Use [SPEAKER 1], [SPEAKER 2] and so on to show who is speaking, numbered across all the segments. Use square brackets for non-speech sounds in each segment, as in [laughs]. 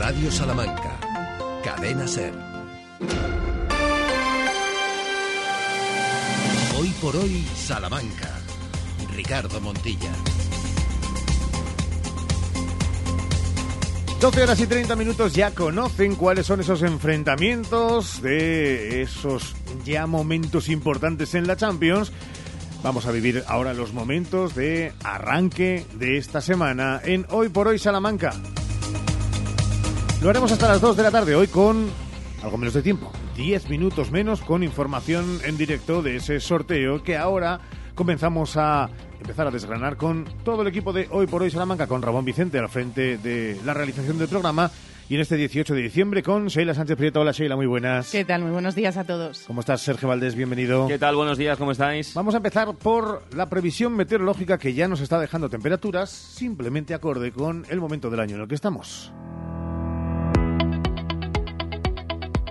[SPEAKER 1] Radio Salamanca. Cadena Ser. Hoy por hoy, Salamanca. Ricardo Montilla.
[SPEAKER 2] 12 horas y 30 minutos ya conocen cuáles son esos enfrentamientos de esos ya momentos importantes en la Champions. Vamos a vivir ahora los momentos de arranque de esta semana en Hoy por Hoy Salamanca. Lo haremos hasta las 2 de la tarde, hoy con algo menos de tiempo, 10 minutos menos con información en directo de ese sorteo que ahora comenzamos a empezar a desgranar con todo el equipo de Hoy por Hoy Salamanca, con Ramón Vicente al frente de la realización del programa y en este 18 de diciembre con Sheila Sánchez Prieto. Hola Sheila, muy buenas.
[SPEAKER 3] ¿Qué tal? Muy buenos días a todos.
[SPEAKER 2] ¿Cómo estás, Sergio Valdés? Bienvenido.
[SPEAKER 4] ¿Qué tal? Buenos días, ¿cómo estáis?
[SPEAKER 2] Vamos a empezar por la previsión meteorológica que ya nos está dejando temperaturas simplemente acorde con el momento del año en el que estamos.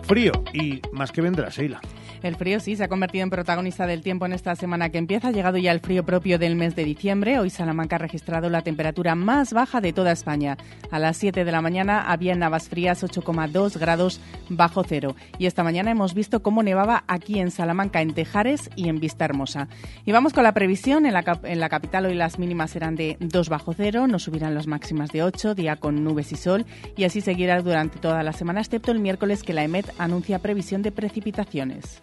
[SPEAKER 2] Frío y más que vendrá, Sheila.
[SPEAKER 3] El frío sí se ha convertido en protagonista del tiempo en esta semana que empieza. Ha llegado ya el frío propio del mes de diciembre. Hoy Salamanca ha registrado la temperatura más baja de toda España. A las 7 de la mañana había en Navas Frías 8,2 grados bajo cero. Y esta mañana hemos visto cómo nevaba aquí en Salamanca, en Tejares y en Vista Hermosa. Y vamos con la previsión. En la, capital hoy las mínimas serán de 2 bajo cero, no subirán las máximas de 8, día con nubes y sol. Y así seguirá durante toda la semana, excepto el miércoles que la EMET anuncia previsión de precipitaciones.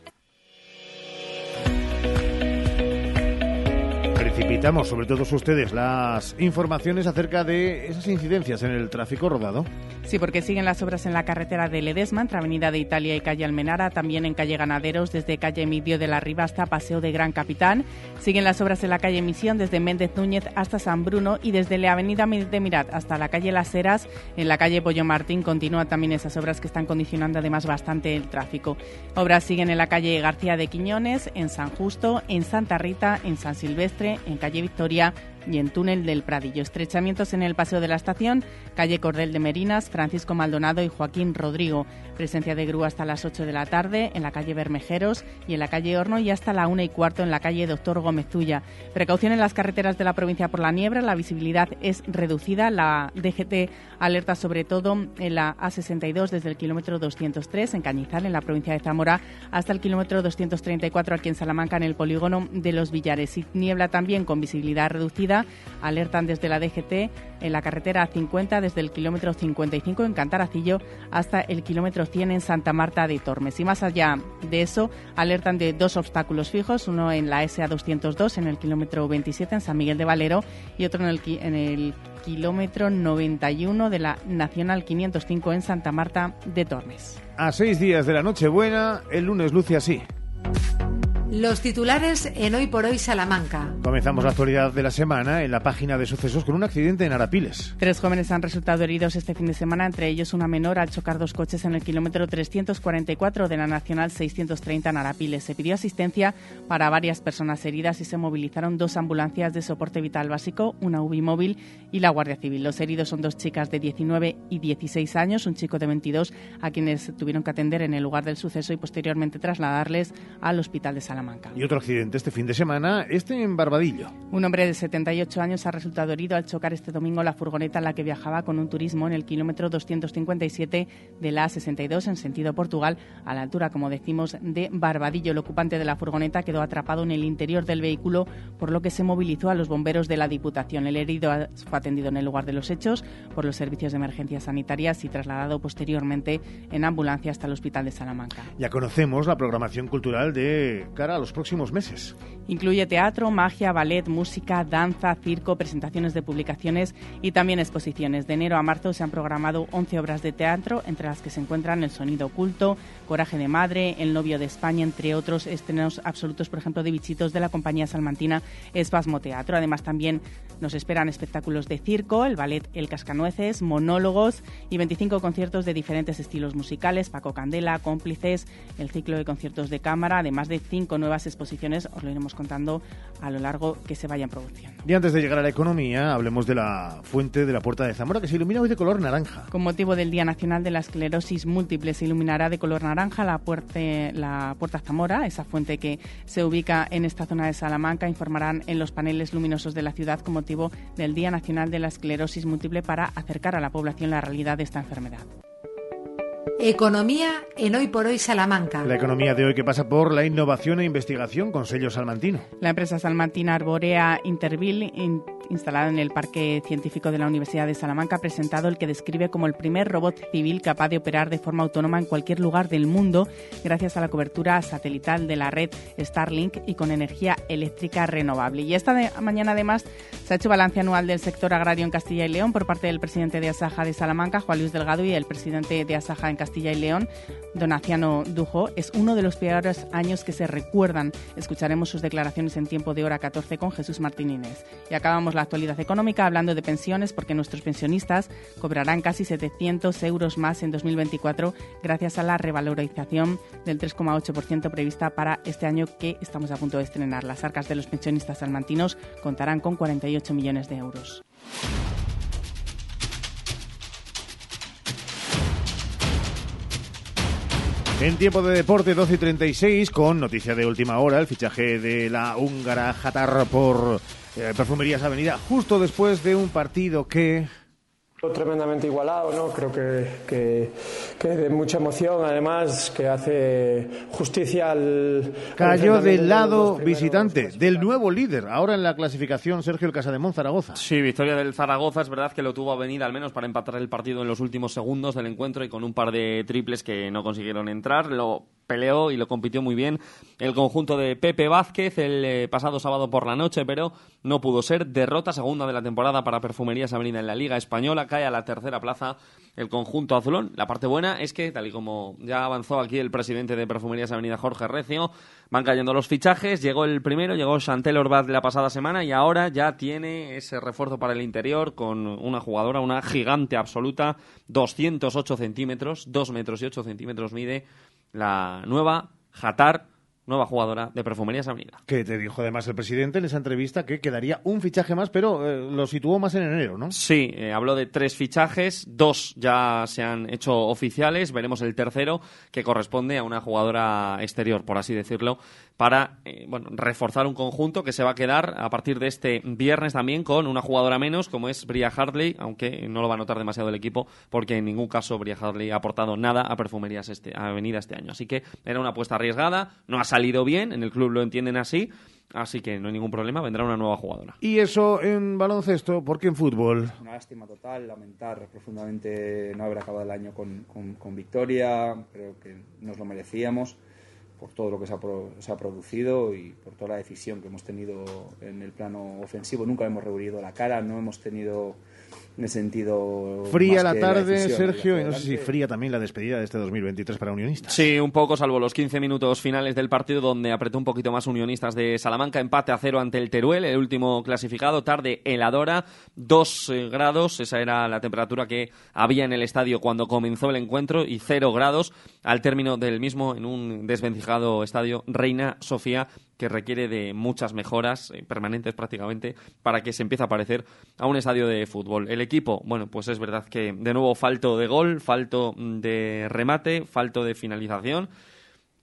[SPEAKER 2] Precipitamos sobre todos ustedes las informaciones acerca de esas incidencias en el tráfico rodado.
[SPEAKER 3] Sí, porque siguen las obras en la carretera de Ledesma, entre Avenida de Italia y Calle Almenara, también en Calle Ganaderos, desde Calle Emidio de la Riva hasta Paseo de Gran Capitán. Siguen las obras en la calle Misión, desde Méndez Núñez hasta San Bruno y desde la Avenida de Mirat hasta la calle Las Heras, en la calle Pollo Martín, continúan también esas obras que están condicionando además bastante el tráfico. Obras siguen en la calle García de Quiñones, en San Justo, en Santa Rita, en San Silvestre, en calle Victoria y en Túnel del Pradillo. Estrechamientos en el Paseo de la Estación, calle Cordel de Merinas, Francisco Maldonado y Joaquín Rodrigo. Presencia de grúa hasta las 8 de la tarde en la calle Bermejeros y en la calle Horno y hasta la 1 y cuarto en la calle Doctor Gómez Tuya. Precaución en las carreteras de la provincia por la niebla, la visibilidad es reducida. La DGT alerta sobre todo en la A62 desde el kilómetro 203 en Cañizal, en la provincia de Zamora, hasta el kilómetro 234 aquí en Salamanca, en el polígono de los Villares. Y niebla también con visibilidad reducida alertan desde la DGT en la carretera 50 desde el kilómetro 55 en Cantaracillo hasta el kilómetro 100 en Santa Marta de Tormes. Y más allá de eso, alertan de dos obstáculos fijos, uno en la SA 202 en el kilómetro 27 en San Miguel de Valero y otro en el, en el kilómetro 91 de la Nacional 505 en Santa Marta de Tormes.
[SPEAKER 2] A seis días de la Nochebuena, el lunes luce así.
[SPEAKER 5] Los titulares en Hoy por Hoy Salamanca.
[SPEAKER 2] Comenzamos la actualidad de la semana en la página de sucesos con un accidente en Arapiles.
[SPEAKER 3] Tres jóvenes han resultado heridos este fin de semana, entre ellos una menor al chocar dos coches en el kilómetro 344 de la Nacional 630 en Arapiles. Se pidió asistencia para varias personas heridas y se movilizaron dos ambulancias de soporte vital básico, una UBI móvil y la Guardia Civil. Los heridos son dos chicas de 19 y 16 años, un chico de 22, a quienes tuvieron que atender en el lugar del suceso y posteriormente trasladarles al hospital de Salamanca.
[SPEAKER 2] Y otro accidente este fin de semana, este en Barbadillo.
[SPEAKER 3] Un hombre de 78 años ha resultado herido al chocar este domingo la furgoneta en la que viajaba con un turismo en el kilómetro 257 de la A62 en sentido Portugal, a la altura, como decimos, de Barbadillo. El ocupante de la furgoneta quedó atrapado en el interior del vehículo, por lo que se movilizó a los bomberos de la Diputación. El herido fue atendido en el lugar de los hechos por los servicios de emergencias sanitarias y trasladado posteriormente en ambulancia hasta el Hospital de Salamanca.
[SPEAKER 2] Ya conocemos la programación cultural de a los próximos meses.
[SPEAKER 3] Incluye teatro, magia, ballet, música, danza, circo, presentaciones de publicaciones y también exposiciones. De enero a marzo se han programado 11 obras de teatro, entre las que se encuentran El sonido oculto, Coraje de madre, El novio de España, entre otros estrenos absolutos, por ejemplo, de bichitos de la compañía salmantina Espasmo Teatro. Además, también nos esperan espectáculos de circo, el ballet El Cascanueces, monólogos y 25 conciertos de diferentes estilos musicales, Paco Candela, cómplices, el ciclo de conciertos de cámara, además de cinco con nuevas exposiciones. Os lo iremos contando a lo largo que se vayan produciendo.
[SPEAKER 2] Y antes de llegar a la economía, hablemos de la fuente de la Puerta de Zamora, que se ilumina hoy de color naranja.
[SPEAKER 3] Con motivo del Día Nacional de la Esclerosis Múltiple, se iluminará de color naranja la, puerta, la Puerta Zamora, esa fuente que se ubica en esta zona de Salamanca. Informarán en los paneles luminosos de la ciudad con motivo del Día Nacional de la Esclerosis Múltiple para acercar a la población la realidad de esta enfermedad.
[SPEAKER 5] Economía en Hoy por Hoy Salamanca.
[SPEAKER 2] La economía de hoy que pasa por la innovación e investigación con sello salmantino.
[SPEAKER 3] La empresa salmantina Arborea Interville, instalada en el Parque Científico de la Universidad de Salamanca, ha presentado el que describe como el primer robot civil capaz de operar de forma autónoma en cualquier lugar del mundo gracias a la cobertura satelital de la red Starlink y con energía eléctrica renovable. Y esta mañana además se ha hecho balance anual del sector agrario en Castilla y León por parte del presidente de Asaja de Salamanca, Juan Luis Delgado, y el presidente de Asaja en Castilla Castilla y León, Donaciano Dujo, es uno de los peores años que se recuerdan. Escucharemos sus declaraciones en tiempo de hora 14 con Jesús Martínez. Y acabamos la actualidad económica hablando de pensiones porque nuestros pensionistas cobrarán casi 700 euros más en 2024 gracias a la revalorización del 3,8% prevista para este año que estamos a punto de estrenar. Las arcas de los pensionistas salmantinos contarán con 48 millones de euros.
[SPEAKER 2] En tiempo de deporte 12 y 36, con noticia de última hora, el fichaje de la húngara Hatar por eh, Perfumerías Avenida, justo después de un partido que
[SPEAKER 4] Tremendamente igualado, ¿no? Creo que, que, de mucha emoción, además, que hace justicia al.
[SPEAKER 2] Cayó del lado visitante, del nuevo líder, ahora en la clasificación, Sergio el Casademón Zaragoza.
[SPEAKER 6] Sí, victoria del Zaragoza, es verdad que lo tuvo a venir al menos para empatar el partido en los últimos segundos del encuentro y con un par de triples que no consiguieron entrar. Lo peleó y lo compitió muy bien el conjunto de Pepe Vázquez el eh, pasado sábado por la noche, pero no pudo ser. Derrota segunda de la temporada para Perfumerías Avenida en la Liga Española, cae a la tercera plaza el conjunto azulón. La parte buena es que, tal y como ya avanzó aquí el presidente de Perfumerías Avenida Jorge Recio, van cayendo los fichajes. Llegó el primero, llegó Chantel Orbaz la pasada semana y ahora ya tiene ese refuerzo para el interior con una jugadora, una gigante absoluta, 208 centímetros, 2 metros y 8 centímetros mide la nueva Jatar nueva jugadora de Perfumerías Avenida.
[SPEAKER 2] Que te dijo además el presidente en esa entrevista que quedaría un fichaje más, pero eh, lo situó más en enero, ¿no?
[SPEAKER 6] Sí, eh, habló de tres fichajes, dos ya se han hecho oficiales, veremos el tercero que corresponde a una jugadora exterior, por así decirlo, para eh, bueno, reforzar un conjunto que se va a quedar a partir de este viernes también con una jugadora menos, como es Bria Hartley, aunque no lo va a notar demasiado el equipo, porque en ningún caso Bria Hartley ha aportado nada a Perfumerías este, Avenida este año. Así que era una apuesta arriesgada, no ha salido bien, en el club lo entienden así. Así que no hay ningún problema, vendrá una nueva jugadora.
[SPEAKER 2] Y eso en baloncesto, ¿por qué en fútbol?
[SPEAKER 7] Una lástima total, lamentar profundamente no haber acabado el año con, con victoria, creo que nos lo merecíamos por todo lo que se ha, se ha, producido y por toda la decisión que hemos tenido en el plano ofensivo. Nunca hemos reunido la cara, no hemos tenido en el sentido.
[SPEAKER 2] Fría la tarde, Sergio, y no sé si fría también la despedida de este 2023 para Unionistas.
[SPEAKER 6] Sí, un poco, salvo los 15 minutos finales del partido, donde apretó un poquito más Unionistas de Salamanca. Empate a cero ante el Teruel, el último clasificado. Tarde heladora, 2 eh, grados, esa era la temperatura que había en el estadio cuando comenzó el encuentro, y 0 grados al término del mismo en un desvencijado estadio Reina Sofía que requiere de muchas mejoras eh, permanentes prácticamente para que se empiece a parecer a un estadio de fútbol. El equipo, bueno, pues es verdad que de nuevo falto de gol, falto de remate, falto de finalización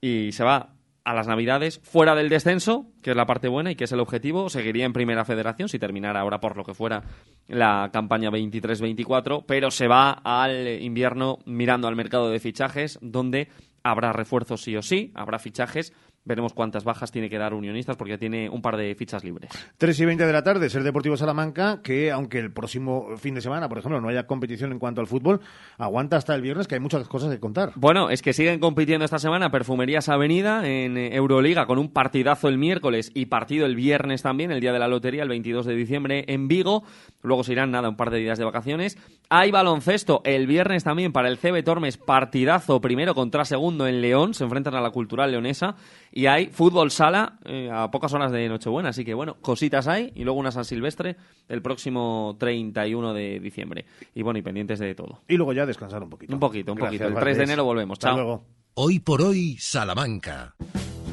[SPEAKER 6] y se va a las Navidades fuera del descenso, que es la parte buena y que es el objetivo. Seguiría en Primera Federación si terminara ahora por lo que fuera la campaña 23-24, pero se va al invierno mirando al mercado de fichajes, donde habrá refuerzos sí o sí, habrá fichajes Veremos cuántas bajas tiene que dar Unionistas porque tiene un par de fichas libres.
[SPEAKER 2] 3 y 20 de la tarde, es el Deportivo Salamanca, que aunque el próximo fin de semana, por ejemplo, no haya competición en cuanto al fútbol, aguanta hasta el viernes, que hay muchas cosas que contar.
[SPEAKER 6] Bueno, es que siguen compitiendo esta semana Perfumerías Avenida en Euroliga con un partidazo el miércoles y partido el viernes también, el día de la lotería, el 22 de diciembre en Vigo. Luego se irán, nada, un par de días de vacaciones. Hay baloncesto el viernes también para el CB Tormes, partidazo primero contra segundo en León, se enfrentan a la Cultural Leonesa. Y hay fútbol sala eh, a pocas horas de Nochebuena, así que bueno, cositas hay. Y luego una San Silvestre el próximo 31 de diciembre. Y bueno, y pendientes de todo.
[SPEAKER 2] Y luego ya descansar un poquito.
[SPEAKER 6] Un poquito, un poquito. El 3 de enero volvemos. Chao.
[SPEAKER 1] Hoy por hoy, Salamanca.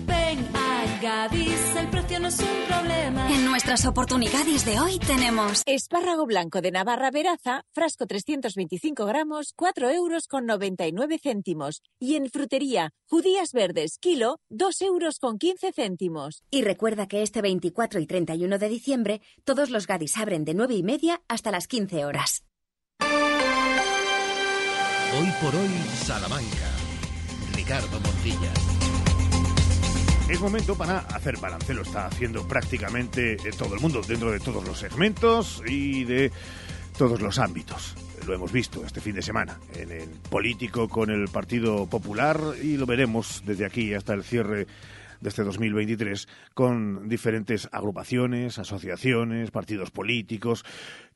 [SPEAKER 5] Ven
[SPEAKER 8] Gadis, el precio no es un problema.
[SPEAKER 9] En nuestras oportunidades de hoy tenemos
[SPEAKER 10] espárrago blanco de Navarra Veraza, frasco 325 gramos, 4 euros con 99 céntimos. Y en frutería, judías verdes, kilo, 2 euros con 15 céntimos.
[SPEAKER 9] Y recuerda que este 24 y 31 de diciembre, todos los Gadis abren de 9 y media hasta las 15 horas.
[SPEAKER 1] Hoy por hoy, Salamanca. Ricardo Montilla.
[SPEAKER 2] Es momento para hacer balance, lo está haciendo prácticamente eh, todo el mundo, dentro de todos los segmentos y de todos los ámbitos. Lo hemos visto este fin de semana en el político con el Partido Popular y lo veremos desde aquí hasta el cierre de este 2023 con diferentes agrupaciones, asociaciones, partidos políticos.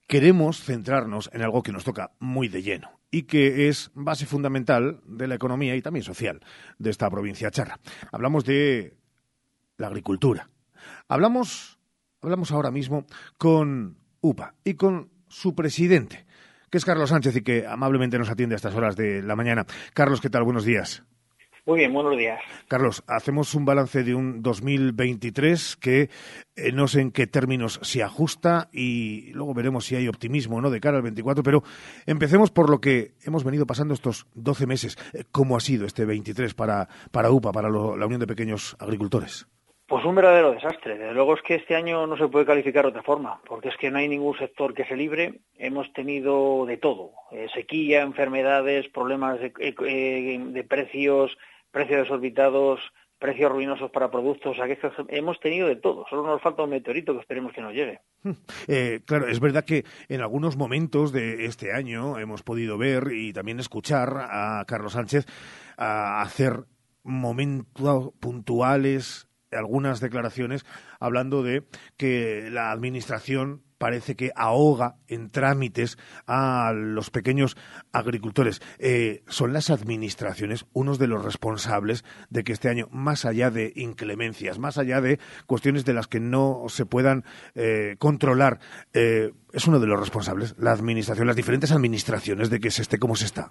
[SPEAKER 2] Queremos centrarnos en algo que nos toca muy de lleno y que es base fundamental de la economía y también social de esta provincia charra. Hablamos de la agricultura. Hablamos, hablamos ahora mismo con UPA y con su presidente, que es Carlos Sánchez y que amablemente nos atiende a estas horas de la mañana. Carlos, ¿qué tal? Buenos días.
[SPEAKER 11] Muy bien, buenos días.
[SPEAKER 2] Carlos, hacemos un balance de un 2023 que eh, no sé en qué términos se ajusta y luego veremos si hay optimismo no de cara al 24, pero empecemos por lo que hemos venido pasando estos 12 meses. Eh, ¿Cómo ha sido este 23 para, para UPA, para la Unión de Pequeños Agricultores?
[SPEAKER 11] Pues un verdadero desastre. Desde luego es que este año no se puede calificar de otra forma, porque es que no hay ningún sector que se libre. Hemos tenido de todo, eh, sequía, enfermedades, problemas de, eh, de, precios, precios desorbitados, precios ruinosos para productos. Hemos tenido de todo. Solo nos falta un meteorito que esperemos que nos llegue.
[SPEAKER 2] Eh, claro, es verdad que en algunos momentos de este año hemos podido ver y también escuchar a Carlos Sánchez a hacer momentos puntuales algunas declaraciones hablando de que la administración parece que ahoga en trámites a los pequeños agricultores. Eh, ¿Son las administraciones unos de los responsables de que este año, más allá de inclemencias, más allá de cuestiones de las que no se puedan eh, controlar, eh, es uno de los responsables, la administración, las diferentes administraciones de que se esté como se está?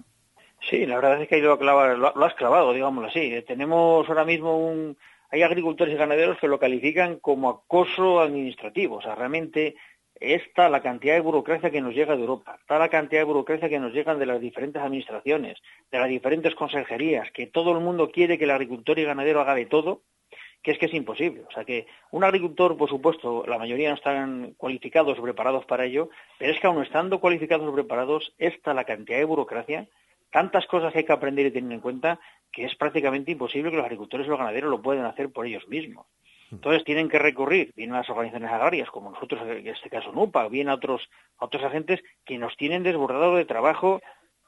[SPEAKER 11] Sí, la verdad es que lo, lo has clavado, digámoslo así. Tenemos ahora mismo un hay agricultores y ganaderos que lo califican como acoso administrativo. O sea, realmente está la cantidad de burocracia que nos llega de Europa, está la cantidad de burocracia que nos llega de las diferentes administraciones, de las diferentes consejerías, que todo el mundo quiere que el agricultor y ganadero haga de todo, que es que es imposible. O sea que un agricultor, por supuesto, la mayoría no están cualificados o preparados para ello, pero es que aun estando cualificados o preparados, está la cantidad de burocracia tantas cosas que hay que aprender y tener en cuenta que es prácticamente imposible que los agricultores y los ganaderos lo puedan hacer por ellos mismos. Entonces tienen que recurrir, bien a las organizaciones agrarias, como nosotros, en este caso NUPA, bien a otros, otros agentes que nos tienen desbordado de trabajo,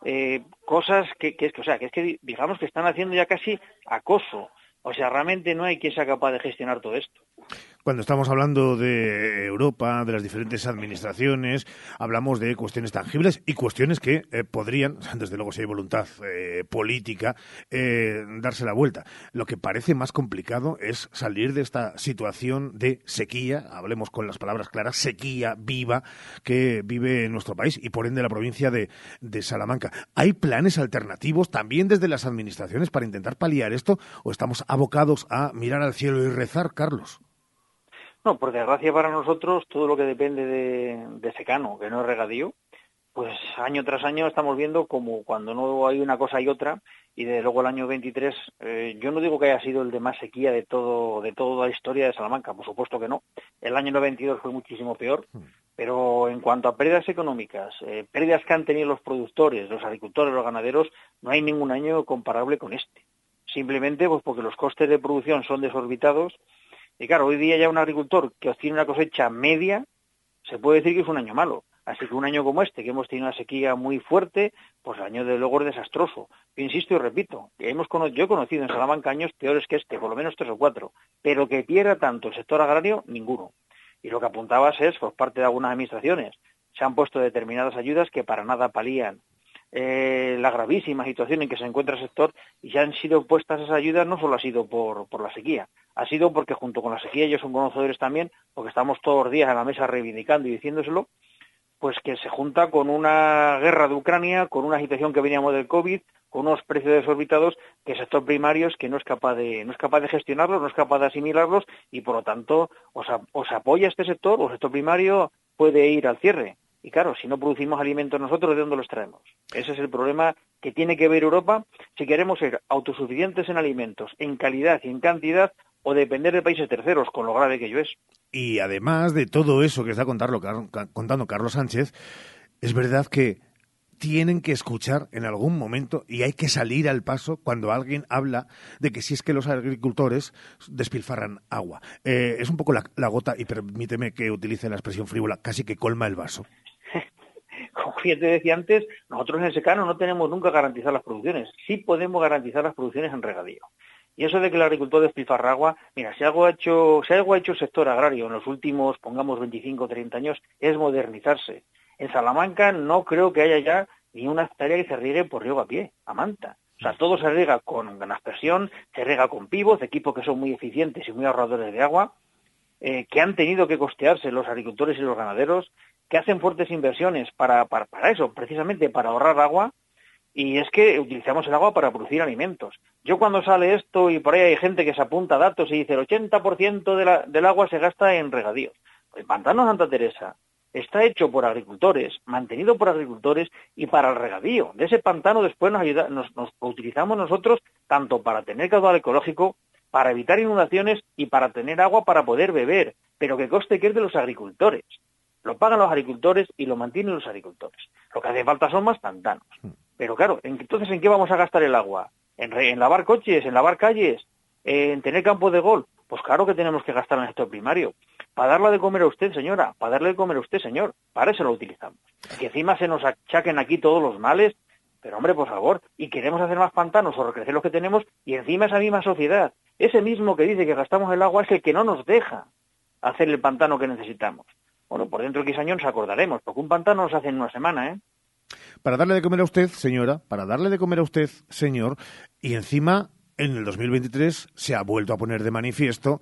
[SPEAKER 11] eh, cosas que, que, es que, o sea, que es que digamos que están haciendo ya casi acoso. O sea, realmente no hay quien sea capaz de gestionar todo esto.
[SPEAKER 2] Cuando estamos hablando de Europa, de las diferentes administraciones, hablamos de cuestiones tangibles y cuestiones que eh, podrían, [laughs] desde luego si hay voluntad eh, política, eh, darse la vuelta. Lo que parece más complicado es salir de esta situación de sequía, hablemos con las palabras claras, sequía viva que vive en nuestro país y por ende la provincia de, de Salamanca. ¿Hay planes alternativos también desde las administraciones para intentar paliar esto o estamos abocados a mirar al cielo y rezar, Carlos?
[SPEAKER 11] No, por desgracia para nosotros, todo lo que depende de, secano, que no es regadío, pues año tras año estamos viendo como cuando no hay una cosa y otra, y desde luego el año 23, eh, yo no digo que haya sido el de más sequía de todo de toda la historia de Salamanca, por supuesto que no. El año 92 fue muchísimo peor, hmm. pero en cuanto a pérdidas económicas, eh, pérdidas que han tenido los productores, los agricultores, los ganaderos, no hay ningún año comparable con este. Simplemente pues porque los costes de producción son desorbitados y claro, hoy día ya un agricultor que obtiene una cosecha media, se puede decir que es un año malo. Así que un año como este, que hemos tenido una sequía muy fuerte, pues el año de luego es desastroso. Insisto y repito, que hemos yo he conocido en Salamanca años peores que este, por lo menos tres o cuatro, pero que pierda tanto el sector agrario, ninguno. Y lo que apuntabas es, por parte de algunas administraciones, se han puesto determinadas ayudas que para nada palían eh, la gravísima situación en que se encuentra el sector y ya han sido puestas esas ayudas no solo ha sido por, por la sequía, ha sido porque junto con la sequía ellos son conocedores también, porque estamos todos los días en la mesa reivindicando y diciéndoselo, pues que se junta con una guerra de Ucrania, con una situación que veníamos del COVID, con unos precios desorbitados que el sector primario es que no es capaz de no es capaz de gestionarlos, no es capaz de asimilarlos y por lo tanto os, os apoya este sector, o el sector primario puede ir al cierre. Y claro, si no producimos alimentos nosotros, ¿de dónde los traemos? Ese es el problema que tiene que ver Europa si queremos ser autosuficientes en alimentos, en calidad y en cantidad, o depender de países terceros, con lo grave que ello es.
[SPEAKER 2] Y además de todo eso que está contando Carlos Sánchez, es verdad que tienen que escuchar en algún momento y hay que salir al paso cuando alguien habla de que si es que los agricultores despilfarran agua. Eh, es un poco la, gota, y permíteme que utilice la expresión frívola, casi que colma el vaso.
[SPEAKER 11] Ya te decía antes, nosotros en el secano no tenemos nunca garantizar las producciones. Sí podemos garantizar las producciones en regadío. Y eso de que el agricultor despilfarra agua, mira, si algo ha hecho, si algo ha hecho el sector agrario en los últimos, pongamos, 25 o 30 años, es modernizarse. En Salamanca no creo que haya ya ni una hectárea que se riegue por riego a pie, a manta. O sea, todo se riega con aspersión, se riega con pivos, equipos que son muy eficientes y muy ahorradores de agua, eh, que han tenido que costearse los agricultores y los ganaderos, que hacen fuertes inversiones para, para, eso, precisamente para ahorrar agua, y es que utilizamos el agua para producir alimentos. Yo cuando sale esto y por ahí hay gente que se apunta datos y dice el 80% de la, del agua se gasta en regadíos. El pantano Santa Teresa está hecho por agricultores, mantenido por agricultores y para el regadío. De ese pantano después nos, ayuda, nos, utilizamos nosotros tanto para tener caudal ecológico, para evitar inundaciones y para tener agua para poder beber, pero que coste que es de los agricultores. Lo pagan los agricultores y lo mantienen los agricultores. Lo que hace falta son más pantanos. Hmm. Pero claro, entonces ¿en qué vamos a gastar el agua? ¿En, en lavar coches? ¿En lavar calles? ¿En tener campo de gol? Pues claro que tenemos que gastar en el sector primario para darle de comer a usted, señora, para darle de comer a usted, señor. Para eso lo utilizamos. Que encima se nos achaquen aquí todos los males, pero hombre, por favor, y queremos hacer más pantanos o recrecer los que tenemos, y encima esa misma sociedad, ese mismo que dice que gastamos el agua es el que no nos deja hacer el pantano que necesitamos. Bueno, por dentro de 15 años nos acordaremos, porque un pantano nos hace en una semana, ¿eh?
[SPEAKER 2] Para darle de comer a usted, señora, para darle de comer a usted, señor, y encima en el 2023 se ha vuelto a poner de manifiesto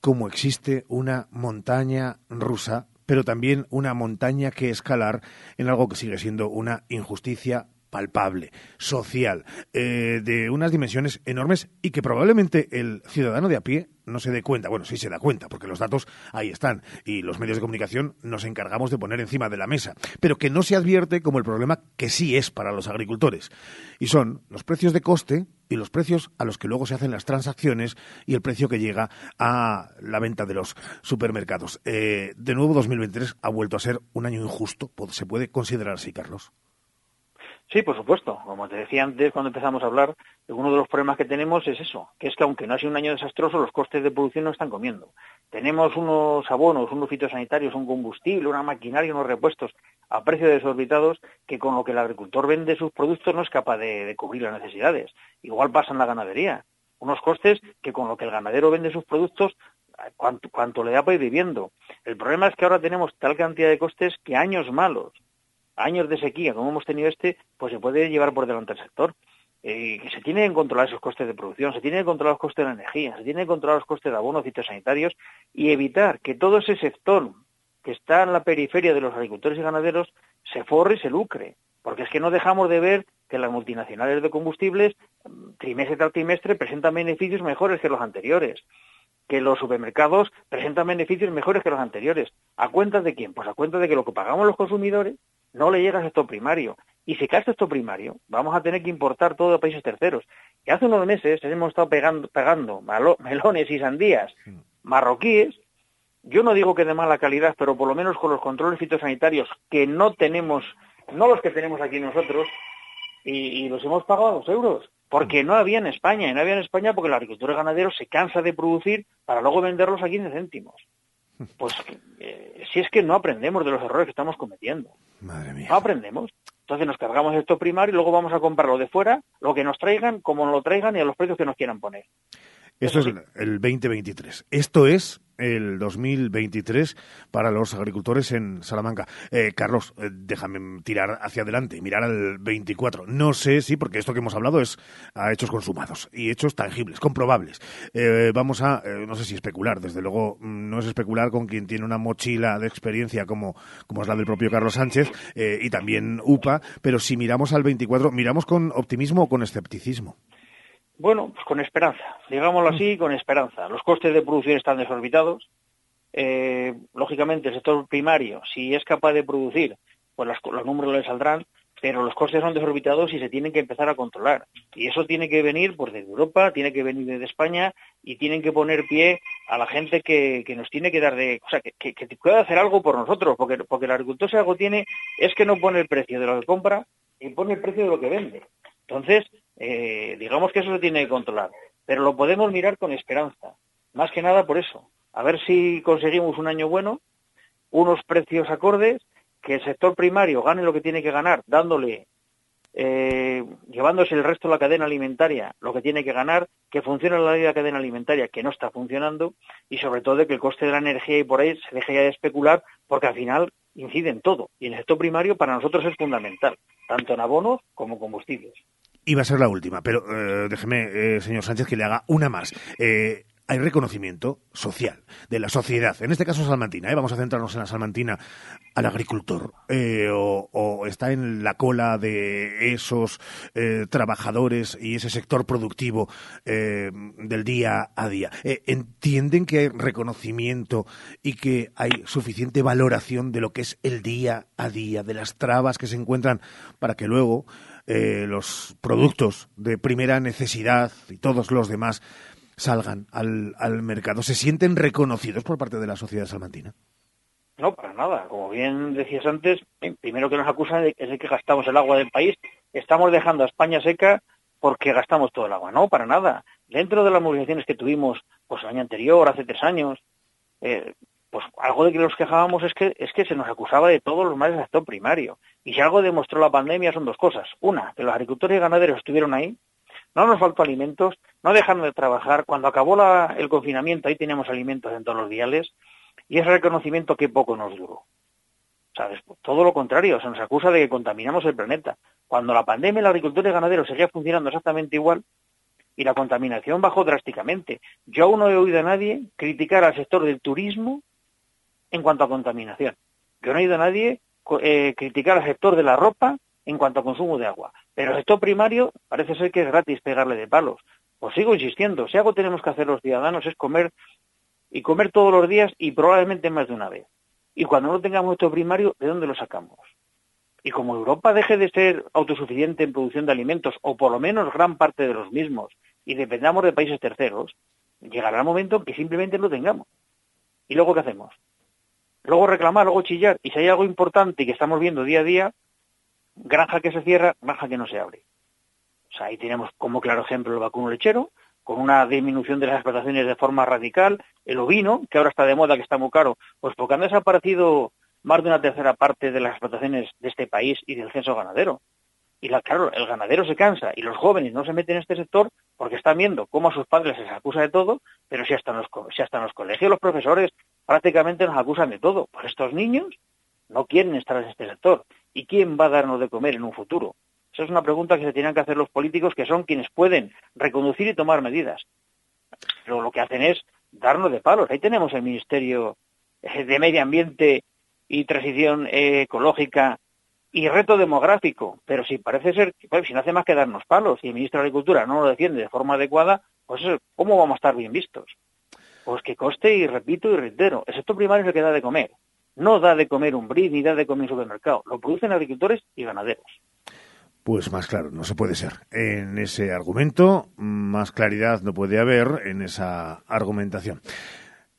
[SPEAKER 2] cómo existe una montaña rusa, pero también una montaña que escalar en algo que sigue siendo una injusticia palpable, social, eh, de unas dimensiones enormes y que probablemente el ciudadano de a pie no se dé cuenta. Bueno, sí se da cuenta, porque los datos ahí están y los medios de comunicación nos encargamos de poner encima de la mesa, pero que no se advierte como el problema que sí es para los agricultores. Y son los precios de coste y los precios a los que luego se hacen las transacciones y el precio que llega a la venta de los supermercados. Eh, de nuevo, 2023 ha vuelto a ser un año injusto, se puede considerar así, Carlos.
[SPEAKER 11] Sí, por supuesto. Como te decía antes cuando empezamos a hablar, uno de los problemas que tenemos es eso, que es que aunque no ha sido un año desastroso, los costes de producción no están comiendo. Tenemos unos abonos, unos fitosanitarios, un combustible, una maquinaria, unos repuestos a precios desorbitados que con lo que el agricultor vende sus productos no es capaz de, cubrir las necesidades. Igual pasa en la ganadería. Unos costes que con lo que el ganadero vende sus productos cuánto, le da para ir viviendo. El problema es que ahora tenemos tal cantidad de costes que años malos años de sequía como hemos tenido este, pues se puede llevar por delante el sector. Eh, que se tienen que controlar esos costes de producción, se tienen que controlar los costes de la energía, se tienen que controlar los costes de abonos fitosanitarios y evitar que todo ese sector que está en la periferia de los agricultores y ganaderos se forre y se lucre. Porque es que no dejamos de ver que las multinacionales de combustibles, trimestre tras trimestre, presentan beneficios mejores que los anteriores que los supermercados presentan beneficios mejores que los anteriores. ¿A cuenta de quién? Pues a cuenta de que lo que pagamos los consumidores no le llega a esto primario. Y si cae esto primario, vamos a tener que importar todo de países terceros. Y hace unos meses hemos estado pegando, pegando [laughs] melones y sandías marroquíes, yo no digo que de mala calidad, pero por lo menos con los controles fitosanitarios que no tenemos, no los que tenemos aquí nosotros, y, los hemos pagado a dos euros. Porque no había en España, y no había en España porque el agricultor ganadero se cansa de producir para luego venderlos a 15 céntimos. Pues eh, si es que no aprendemos de los errores que estamos cometiendo.
[SPEAKER 2] Madre mía.
[SPEAKER 11] No aprendemos. Entonces nos cargamos esto primario y luego vamos a comprarlo de fuera, lo que nos traigan, como nos lo traigan y a los precios que nos quieran poner.
[SPEAKER 2] Esto es el 2023. Esto es el 2023 para los agricultores en Salamanca. Eh, Carlos, eh, déjame tirar hacia adelante, mirar al 24. No sé si, porque esto que hemos hablado es a hechos consumados y hechos tangibles, comprobables. Eh, vamos a, no sé si especular, desde luego mm, no es especular con quien tiene una mochila de experiencia como, como es la del propio Carlos Sánchez y también UPA, pero si miramos al 24, ¿miramos con optimismo o con escepticismo?
[SPEAKER 11] Bueno, pues con esperanza, digámoslo así, con esperanza. Los costes de producción están desorbitados. Eh, lógicamente, el sector primario, si es capaz de producir, pues los números le saldrán, pero los costes son desorbitados y se tienen que empezar a controlar. Y eso tiene que venir pues, desde Europa, tiene que venir desde España y tienen que poner pie a la gente que, nos tiene que dar de... O sea, que, que, pueda hacer algo por nosotros, porque, porque el agricultor si algo tiene es que no pone el precio de lo que compra y pone el precio de lo que vende. Entonces, eh, digamos que eso se tiene que controlar, pero lo podemos mirar con esperanza, más que nada por eso, a ver si conseguimos un año bueno, unos precios acordes, que el sector primario gane lo que tiene que ganar, dándole, eh, llevándose el resto de la cadena alimentaria lo que tiene que ganar, que funcione la cadena alimentaria que no está funcionando y sobre todo que el coste de la energía y por ahí se deje ya de especular porque al final incide en todo. Y el sector primario para nosotros es fundamental, tanto en abonos como combustibles.
[SPEAKER 2] Iba a ser la última, pero eh, déjeme, eh, señor Sánchez, que le haga una más. Eh, hay reconocimiento social de la sociedad, en este caso salmantina, ¿eh? vamos a centrarnos en la salmantina, al agricultor, o, está en la cola de esos trabajadores y ese sector productivo del día a día. ¿Entienden que hay reconocimiento y que hay suficiente valoración de lo que es el día a día, de las trabas que se encuentran para que luego eh, los productos de primera necesidad y todos los demás salgan al, al mercado. ¿Se sienten reconocidos por parte de la sociedad salmantina?
[SPEAKER 11] No, para nada. Como bien decías antes, primero que nos acusan es de que gastamos el agua del país. Estamos dejando a España seca porque gastamos todo el agua. No, para nada. Dentro de las movilizaciones que tuvimos pues, el año anterior, hace tres años, eh, pues algo de que nos quejábamos es que, es que se nos acusaba de todos los males del sector primario. Y si algo demostró la pandemia son dos cosas. Una, que los agricultores y ganaderos estuvieron ahí, no nos faltó alimentos, no dejaron de trabajar. Cuando acabó el confinamiento, ahí teníamos alimentos en todos los viales, y ese reconocimiento que poco nos duró. ¿Sabes? Todo lo contrario, se nos acusa de que contaminamos el planeta. Cuando la pandemia, el agricultor y ganadero seguía funcionando exactamente igual, y la contaminación bajó drásticamente. Yo aún no he oído a nadie criticar al sector del turismo en cuanto a contaminación. Yo no he oído a nadie eh, criticar al sector de la ropa en cuanto a consumo de agua. Pero el sector primario parece ser que es gratis pegarle de palos. Pues sigo insistiendo, si algo tenemos que hacer los ciudadanos es comer y comer todos los días y probablemente más de una vez. Y cuando no tengamos sector primario, ¿de dónde lo sacamos? Y como Europa deje de ser autosuficiente en producción de alimentos, o por lo menos gran parte de los mismos, y dependamos de países terceros, llegará el momento en que simplemente no tengamos. ¿Y luego qué hacemos? Luego reclamar, luego chillar, y si hay algo importante que estamos viendo día a día, granja que se cierra, granja que no se abre. O sea, ahí tenemos como claro ejemplo el vacuno lechero, con una disminución de las explotaciones de forma radical, el ovino, que ahora está de moda, que está muy caro, pues porque han desaparecido más de una tercera parte de las explotaciones de este país y del censo ganadero. Y la, claro, el ganadero se cansa y los jóvenes no se meten en este sector porque están viendo cómo a sus padres se les acusa de todo, pero si hasta en si hasta en los colegios los profesores prácticamente nos acusan de todo. Pues estos niños no quieren estar en este sector. ¿Y quién va a darnos de comer en un futuro? Esa es una pregunta que se tienen que hacer los políticos, que son quienes pueden reconducir y tomar medidas. Pero lo que hacen es darnos de palos. Ahí tenemos el Ministerio de Medio Ambiente y Transición Ecológica y Reto Demográfico. Pero si parece ser, pues, si no hace más que darnos palos y el Ministro de Agricultura no lo defiende de forma adecuada, pues ¿cómo vamos a estar bien vistos? Pues que coste, y repito y reitero, el sector primario es el que da de comer. No da de comer un bris ni da de comer un supermercado. Lo producen agricultores y ganaderos.
[SPEAKER 2] Pues más claro, no se puede ser. En ese argumento, más claridad no puede haber en esa argumentación.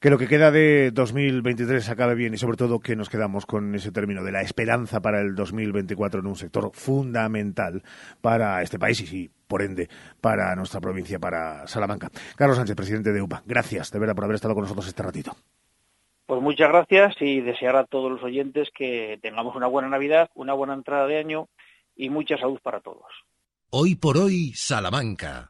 [SPEAKER 2] Que lo que queda de 2023 acabe bien y sobre todo que nos quedamos con ese término de la esperanza para el 2024 en un sector fundamental para este país y, por ende, para nuestra provincia, para Salamanca. Carlos Sánchez, presidente de UPA, gracias de verdad por haber estado con nosotros este ratito.
[SPEAKER 11] Pues muchas gracias y desear a todos los oyentes que tengamos una buena Navidad, una buena entrada de año y mucha salud para todos.
[SPEAKER 1] Hoy por hoy, Salamanca.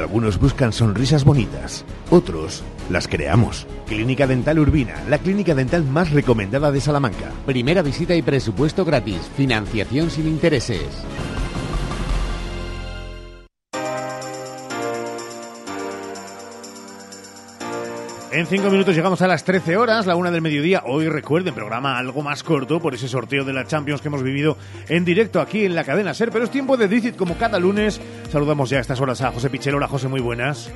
[SPEAKER 2] Algunos buscan sonrisas bonitas, otros las creamos. Clínica Dental Urbina, la clínica dental más recomendada de Salamanca.
[SPEAKER 12] Primera visita y presupuesto gratis, financiación sin intereses.
[SPEAKER 2] En cinco minutos llegamos a las 13 horas, la una del mediodía. Hoy recuerden, programa algo más corto por ese sorteo de la Champions que hemos vivido en directo aquí en la cadena Ser. Pero es tiempo de Dicit como cada lunes. Saludamos ya a estas horas a José Pichel. Hola José, muy buenas.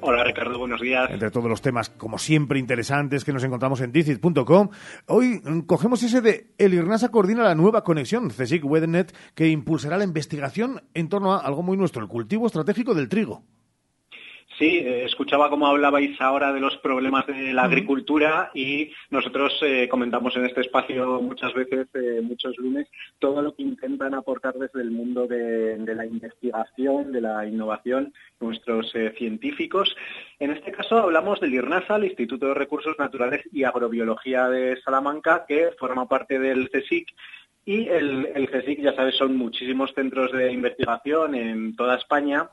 [SPEAKER 13] Hola Ricardo, buenos días.
[SPEAKER 2] Entre todos los temas, como siempre, interesantes que nos encontramos en dicit.com, hoy cogemos ese de El IRNASA coordina la nueva conexión CSIC Wednet que impulsará la investigación en torno a algo muy nuestro, el cultivo estratégico del trigo.
[SPEAKER 13] Sí, eh, escuchaba cómo hablabais ahora de los problemas de la agricultura y nosotros eh, comentamos en este espacio muchas veces, eh, muchos lunes, todo lo que intentan aportar desde el mundo de, la investigación, de la innovación, nuestros científicos. En este caso hablamos del IRNASA, el Instituto de Recursos Naturales y Agrobiología de Salamanca, que forma parte del CSIC y el, el CSIC, ya sabes, son muchísimos centros de investigación en toda España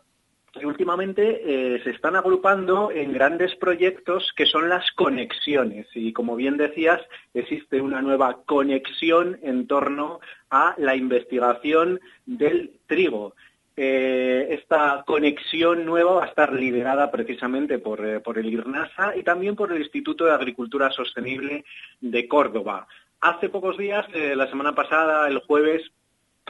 [SPEAKER 13] y últimamente eh, se están agrupando en grandes proyectos que son las conexiones. Y como bien decías, existe una nueva conexión en torno a la investigación del trigo. Eh, esta conexión nueva va a estar liderada precisamente por, eh, por, el IRNASA y también por el Instituto de Agricultura Sostenible de Córdoba. Hace pocos días, la semana pasada, el jueves,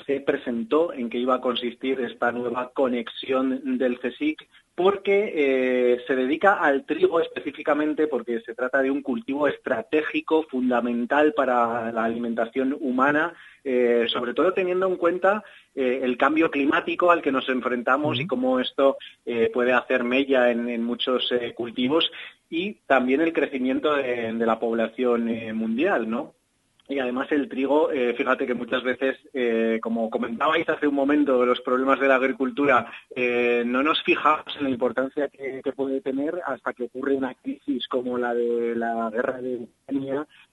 [SPEAKER 13] se presentó en que iba a consistir esta nueva conexión del CSIC porque eh, se dedica al trigo específicamente porque se trata de un cultivo estratégico fundamental para la alimentación humana, eh, sobre todo teniendo en cuenta eh, el cambio climático al que nos enfrentamos y cómo esto puede hacer mella en, muchos cultivos y también el crecimiento de, de la población mundial, ¿no? Y además el trigo, eh, fíjate que muchas veces, eh, como comentabais hace un momento, los problemas de la agricultura, eh, no nos fijamos en la importancia que, puede tener hasta que ocurre una crisis como la de la guerra de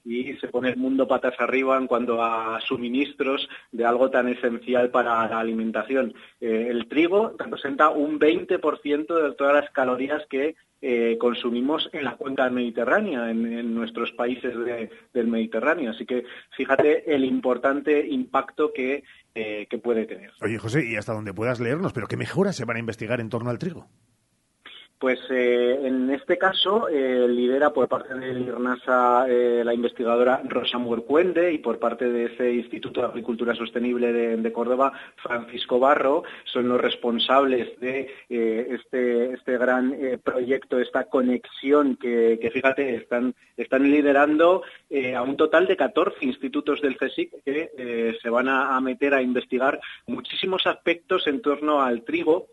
[SPEAKER 13] Y se pone el mundo patas arriba en cuanto a suministros de algo tan esencial para la alimentación. el trigo representa un 20% de todas las calorías que eh, consumimos en la cuenca mediterránea, en, nuestros países del Mediterráneo. Así que fíjate el importante impacto que, eh, que puede tener.
[SPEAKER 2] Oye, José, y hasta donde puedas leernos, pero ¿qué mejoras se van a investigar en torno al trigo?
[SPEAKER 13] Pues eh, en este caso eh, lidera por parte del IRNASA eh, la investigadora Rosa Muercuende y por parte de ese Instituto de Agricultura Sostenible de, Córdoba, Francisco Barro, son los responsables de este, este, gran proyecto, esta conexión que, fíjate, están, están liderando a un total de 14 institutos del CSIC que se van a meter a investigar muchísimos aspectos en torno al trigo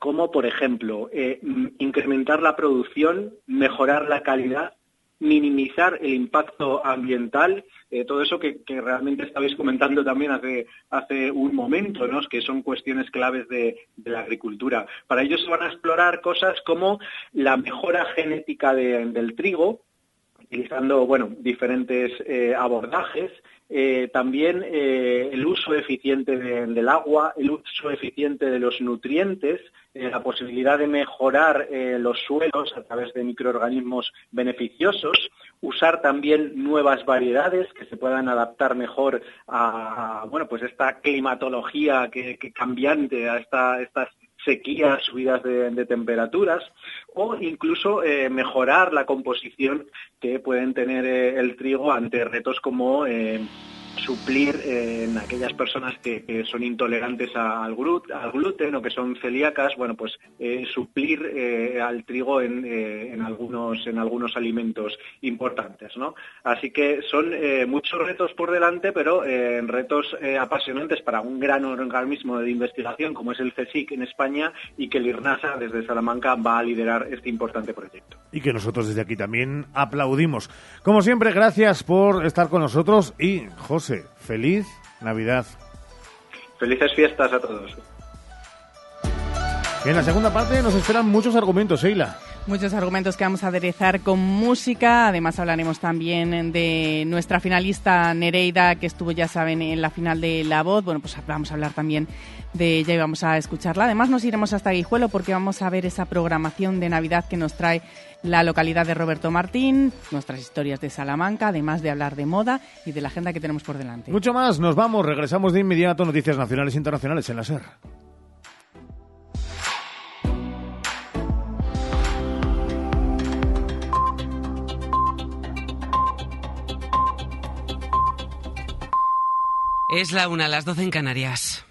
[SPEAKER 13] como por ejemplo eh, incrementar la producción, mejorar la calidad, minimizar el impacto ambiental, eh, todo eso que, realmente estabais comentando también hace, un momento, ¿no? que son cuestiones claves de, la agricultura. Para ello se van a explorar cosas como la mejora genética del trigo, utilizando bueno, diferentes eh, abordajes, eh, también eh, el uso eficiente del agua, el uso eficiente de los nutrientes, la posibilidad de mejorar los suelos a través de microorganismos beneficiosos, usar también nuevas variedades que se puedan adaptar mejor a, bueno, pues esta climatología que, cambiante, a estas sequías, subidas de, temperaturas o incluso mejorar la composición que pueden tener el trigo ante retos como suplir eh, en aquellas personas que, son intolerantes al, gluten o que son celíacas, bueno, pues eh, suplir eh, al trigo en, algunos, en algunos alimentos importantes, ¿no? Así que son muchos retos por delante, pero retos apasionantes para un gran organismo de investigación como es el CSIC en España y que el IRNASA desde Salamanca va a liderar este importante proyecto.
[SPEAKER 2] Y que nosotros desde aquí también aplaudimos. Como siempre, gracias por estar con nosotros y José, feliz Navidad.
[SPEAKER 13] Felices fiestas a todos.
[SPEAKER 2] En la segunda parte nos esperan muchos argumentos, Eila.
[SPEAKER 3] Muchos argumentos que vamos a aderezar con música. Además hablaremos también de nuestra finalista Nereida, que estuvo, ya saben, en la final de La Voz. Bueno, pues vamos a hablar también de ella y vamos a escucharla. Además nos iremos hasta Guijuelo porque vamos a ver esa programación de Navidad que nos trae la localidad de Roberto Martín, nuestras historias de Salamanca, además de hablar de moda y de la agenda que tenemos por delante.
[SPEAKER 2] Mucho más, nos vamos, regresamos de inmediato, noticias nacionales e internacionales en la SER.
[SPEAKER 14] Es la una, las doce en Canarias.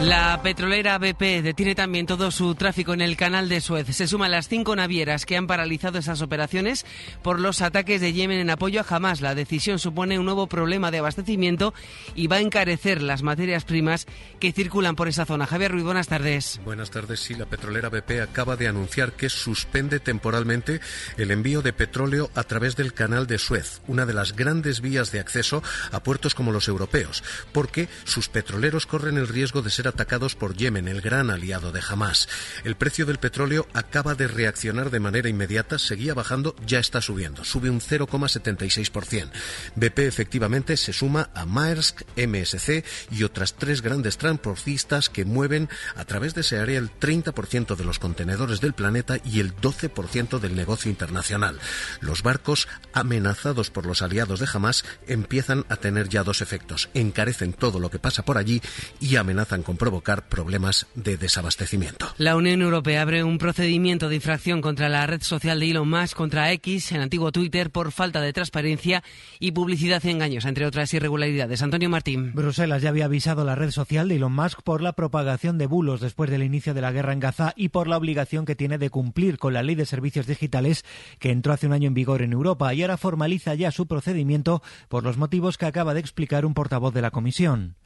[SPEAKER 14] La petrolera BP detiene también todo su tráfico en el canal de Suez. Se suman las cinco navieras que han paralizado esas operaciones por los ataques de Yemen en apoyo a Hamas. La decisión supone un nuevo problema de abastecimiento y va a encarecer las materias primas que circulan por esa zona. Javier Ruiz, buenas tardes.
[SPEAKER 15] Buenas tardes. Sí, la petrolera BP acaba de anunciar que suspende temporalmente el envío de petróleo a través del canal de Suez, una de las grandes vías de acceso a puertos como los europeos, porque sus petroleros corren el riesgo de ser atacados por Yemen, el gran aliado de Hamas. El precio del petróleo acaba de reaccionar de manera inmediata, seguía bajando, ya está subiendo, sube un 0,76%. BP efectivamente se suma a Maersk, MSC y otras tres grandes transportistas que mueven a través de ese área el 30% de los contenedores del planeta y el 12% del negocio internacional. Los barcos amenazados por los aliados de Hamas empiezan a tener ya dos efectos. Encarecen todo lo que pasa por allí y amenazan con provocar problemas de desabastecimiento.
[SPEAKER 14] La Unión Europea abre un procedimiento de infracción contra la red social de Elon Musk, contra X, el antiguo Twitter, por falta de transparencia y publicidad engañosa, entre otras irregularidades. Antonio Martín.
[SPEAKER 16] Bruselas ya había avisado a la red social de Elon Musk por la propagación de bulos después del inicio de la guerra en Gaza y por la obligación que tiene de cumplir con la ley de servicios digitales que entró hace un año en vigor en Europa y ahora formaliza ya su procedimiento por los motivos que acaba de explicar un portavoz de la Comisión.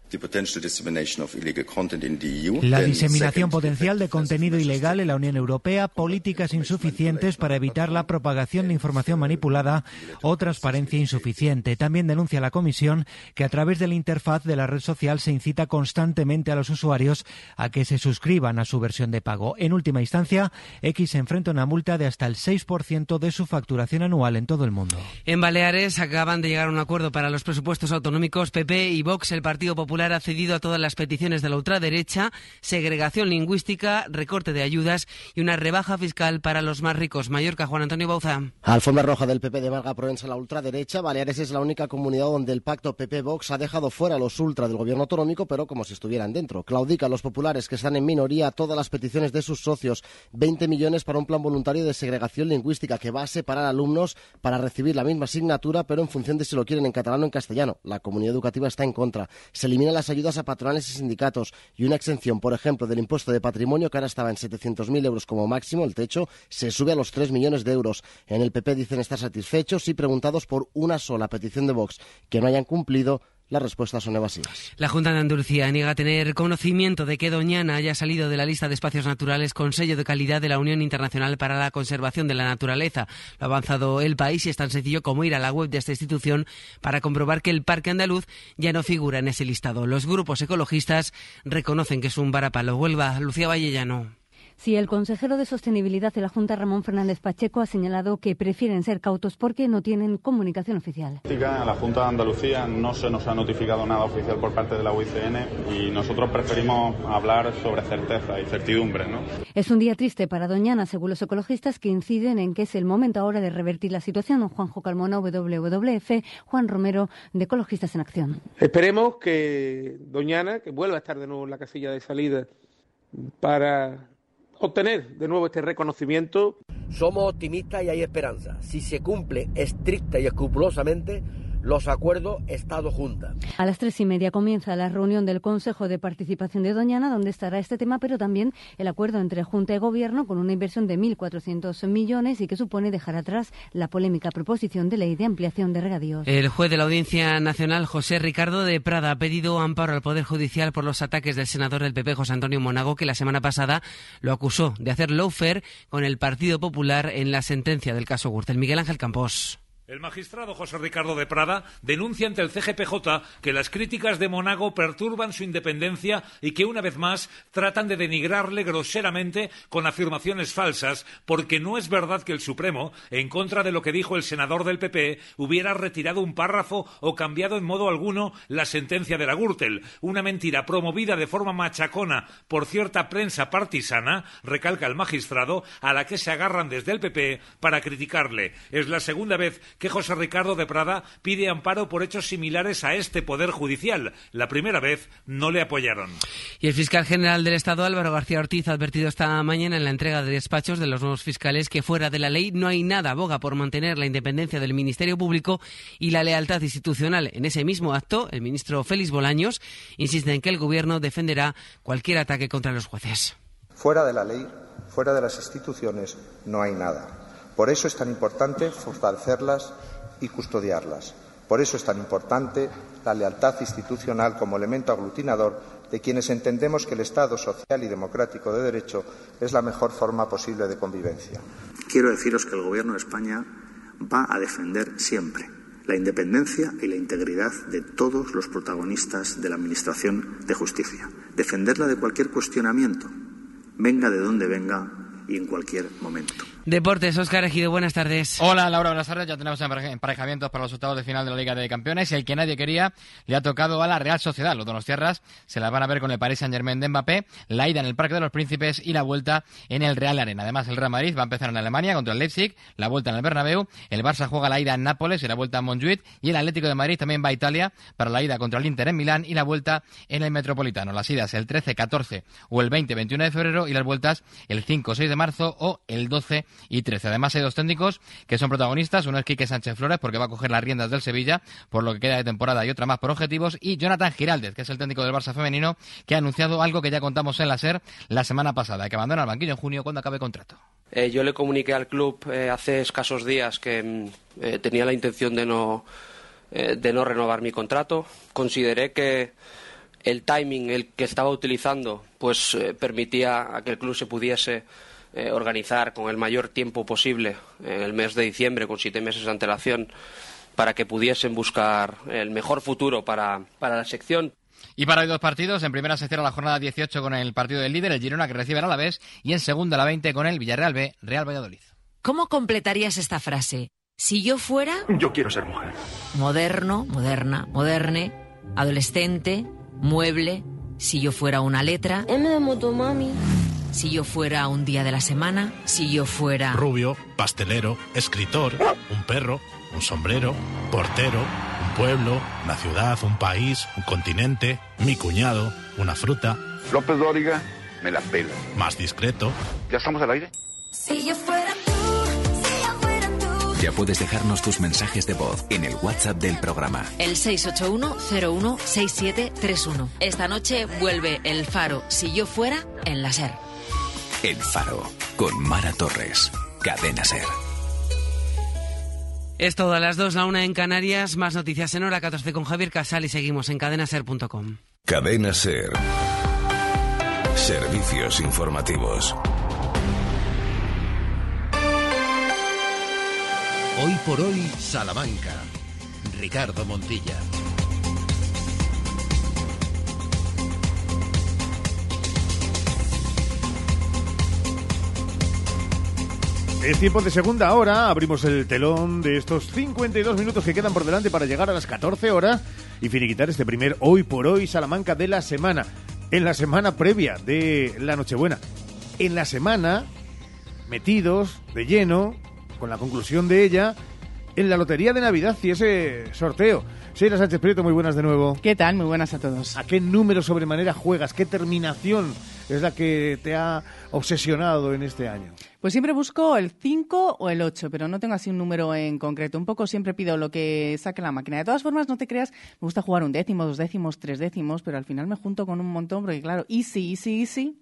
[SPEAKER 16] La diseminación potencial de contenido ilegal en la Unión Europea, políticas insuficientes para evitar la propagación de información manipulada o transparencia insuficiente. También denuncia la Comisión que a través de la interfaz de la red social se incita constantemente a los usuarios a que se suscriban a su versión de pago. En última instancia, X se enfrenta a una multa de hasta el 6% de su facturación anual en todo el mundo.
[SPEAKER 14] En Baleares acaban de llegar a un acuerdo para los presupuestos autonómicos PP y Vox, el Partido Popular ha cedido a todas las peticiones de la ultraderecha, segregación lingüística, recorte de ayudas y una rebaja fiscal para los más ricos. Mallorca, Juan Antonio Bauza.
[SPEAKER 17] Alfombra roja del PP de Valga Provenza la ultraderecha. Baleares es la única comunidad donde el pacto PP-Vox ha dejado fuera a los ultra del gobierno autonómico, pero como si estuvieran dentro. Claudica a los populares que están en minoría todas las peticiones de sus socios. 20 millones para un plan voluntario de segregación lingüística que va a separar alumnos para recibir la misma asignatura, pero en función de si lo quieren en catalán o en castellano. La comunidad educativa está en contra. Se elimina las ayudas a patronales y sindicatos y una exención, por ejemplo, del impuesto de patrimonio, que ahora estaba en 700.000 euros como máximo, el techo, se sube a los 3 millones de euros. En el PP dicen estar satisfechos y preguntados por una sola petición de Vox que no hayan cumplido las respuestas son evasivas.
[SPEAKER 14] La Junta de Andalucía niega tener conocimiento de que Doñana haya salido de la lista de espacios naturales con sello de calidad de la Unión Internacional para la Conservación de la Naturaleza. Lo ha avanzado el país y es tan sencillo como ir a la web de esta institución para comprobar que el Parque Andaluz ya no figura en ese listado. Los grupos ecologistas reconocen que es un varapalo. Huelva, Lucía Vallellano.
[SPEAKER 18] Sí, el consejero de Sostenibilidad de la Junta, Ramón Fernández Pacheco, ha señalado que prefieren ser cautos porque no tienen comunicación oficial.
[SPEAKER 19] A la Junta de Andalucía no se nos ha notificado nada oficial por parte de la UICN y nosotros preferimos hablar sobre certeza y certidumbre. ¿no?
[SPEAKER 18] Es un día triste para Doñana, según los ecologistas, que inciden en que es el momento ahora de revertir la situación. Juanjo Carmona, WWF, Juan Romero, de Ecologistas en Acción.
[SPEAKER 20] Esperemos que Doñana, que vuelva a estar de nuevo en la casilla de salida para obtener de nuevo este reconocimiento.
[SPEAKER 21] Somos optimistas y hay esperanza. Si se cumple estricta y escrupulosamente, los acuerdos Estado-Junta.
[SPEAKER 18] A las tres y media comienza la reunión del Consejo de Participación de Doñana, donde estará este tema, pero también el acuerdo entre Junta y Gobierno con una inversión de 1.400 millones y que supone dejar atrás la polémica proposición de ley de ampliación de regadíos.
[SPEAKER 14] El juez de la Audiencia Nacional, José Ricardo de Prada, ha pedido amparo al Poder Judicial por los ataques del senador del PP, José Antonio Monago, que la semana pasada lo acusó de hacer lawfare con el Partido Popular en la sentencia del caso Gürtel. Miguel Ángel Campos.
[SPEAKER 22] El magistrado José Ricardo de Prada denuncia ante el CGPJ que las críticas de Monago perturban su independencia y que una vez más tratan de denigrarle groseramente con afirmaciones falsas, porque no es verdad que el Supremo, en contra de lo que dijo el senador del PP, hubiera retirado un párrafo o cambiado en modo alguno la sentencia de la Gürtel, una mentira promovida de forma machacona por cierta prensa partisana, recalca el magistrado, a la que se agarran desde el PP para criticarle. Es la segunda vez que José Ricardo de Prada pide amparo por hechos similares a este Poder Judicial. La primera vez no le apoyaron.
[SPEAKER 14] Y el fiscal general del Estado, Álvaro García Ortiz, ha advertido esta mañana en la entrega de despachos de los nuevos fiscales que fuera de la ley no hay nada aboga por mantener la independencia del Ministerio Público y la lealtad institucional. En ese mismo acto, el ministro Félix Bolaños insiste en que el Gobierno defenderá cualquier ataque contra los jueces.
[SPEAKER 23] Fuera de la ley, fuera de las instituciones, no hay nada. Por eso es tan importante fortalecerlas y custodiarlas. Por eso es tan importante la lealtad institucional como elemento aglutinador de quienes entendemos que el Estado social y democrático de derecho es la mejor forma posible de convivencia.
[SPEAKER 24] Quiero deciros que el Gobierno de España va a defender siempre la independencia y la integridad de todos los protagonistas de la Administración de Justicia. Defenderla de cualquier cuestionamiento, venga de donde venga y en cualquier momento.
[SPEAKER 14] Deportes, Oscar Ejido, buenas tardes.
[SPEAKER 25] Hola, Laura, buenas tardes. Ya tenemos emparejamientos para los octavos de final de la Liga de Campeones. El que nadie quería le ha tocado a la Real Sociedad. Los Donostiarras se la van a ver con el Paris Saint-Germain de Mbappé, la ida en el Parque de los Príncipes y la vuelta en el Real Arena. Además, el Real Madrid va a empezar en Alemania contra el Leipzig, la vuelta en el Bernabéu. El Barça juega la ida en Nápoles y la vuelta en Montjuic. Y el Atlético de Madrid también va a Italia para la ida contra el Inter en Milán y la vuelta en el Metropolitano. Las idas el 13, 14 o el 20, 21 de febrero y las vueltas el 5, 6 de marzo o el 12 y 13. Además, hay dos técnicos que son protagonistas. Uno es Quique Sánchez Flores, porque va a coger las riendas del Sevilla por lo que queda de temporada y otra más por objetivos. Y Jonathan Giraldez, que es el técnico del Barça femenino, que ha anunciado algo que ya contamos en la SER la semana pasada, que abandona el banquillo en junio cuando acabe contrato.
[SPEAKER 26] Eh, yo le comuniqué al club eh, hace escasos días que mm, eh, tenía la intención de no, de no renovar mi contrato. Consideré que el timing el que estaba utilizando pues permitía a que el club se pudiese eh, organizar con el mayor tiempo posible en el mes de diciembre, con siete meses de antelación, para que pudiesen buscar el mejor futuro para, la sección.
[SPEAKER 25] Y para hoy dos partidos. En primera se cierra la jornada 18 con el partido del líder, el Girona, que recibe a la vez, y en segunda la 20 con el Villarreal B, Real Valladolid.
[SPEAKER 27] ¿Cómo completarías esta frase? Si yo fuera...
[SPEAKER 28] Yo quiero ser mujer.
[SPEAKER 27] Moderno, moderna, moderne, adolescente, mueble, si yo fuera una letra...
[SPEAKER 29] M de motomami
[SPEAKER 27] si yo fuera un día de la semana, si yo fuera...
[SPEAKER 30] Rubio, pastelero, escritor, un perro, un sombrero, portero, un pueblo, una ciudad, un país, un continente, mi cuñado, una fruta.
[SPEAKER 28] López Dóriga, me la pela.
[SPEAKER 30] Más discreto.
[SPEAKER 28] ¿Ya estamos al aire?
[SPEAKER 8] Si yo fuera tú, si yo fuera tú.
[SPEAKER 31] Ya puedes dejarnos tus mensajes de voz en el WhatsApp del programa.
[SPEAKER 27] El 681-016731. Esta noche vuelve el faro Si yo fuera en la SER.
[SPEAKER 31] El Faro, con Mara Torres. Cadena Ser.
[SPEAKER 14] Es todo a las 2, la una en Canarias. Más noticias en hora 14 con Javier Casal y seguimos en cadenaser.com.
[SPEAKER 31] Cadena Ser. Servicios informativos.
[SPEAKER 1] Hoy por hoy, Salamanca. Ricardo Montilla.
[SPEAKER 2] Es tiempo de segunda hora, abrimos el telón de estos 52 minutos que quedan por delante para llegar a las 14 horas y finiquitar este primer Hoy por Hoy Salamanca de la semana, en la semana previa de la Nochebuena. En la semana, metidos de lleno, con la conclusión de ella, en la Lotería de Navidad y ese sorteo. Sheila Sánchez Prieto, muy buenas de nuevo.
[SPEAKER 3] ¿Qué tal? Muy buenas a todos.
[SPEAKER 2] ¿A qué número sobremanera juegas? ¿Qué terminación es la que te ha obsesionado en este año?
[SPEAKER 3] Pues siempre busco el 5 o el 8, pero no tengo así un número en concreto. Un poco siempre pido lo que saque la máquina. De todas formas, no te creas, me gusta jugar un décimo, dos décimos, tres décimos, pero al final me junto con un montón porque, claro, easy, easy, easy.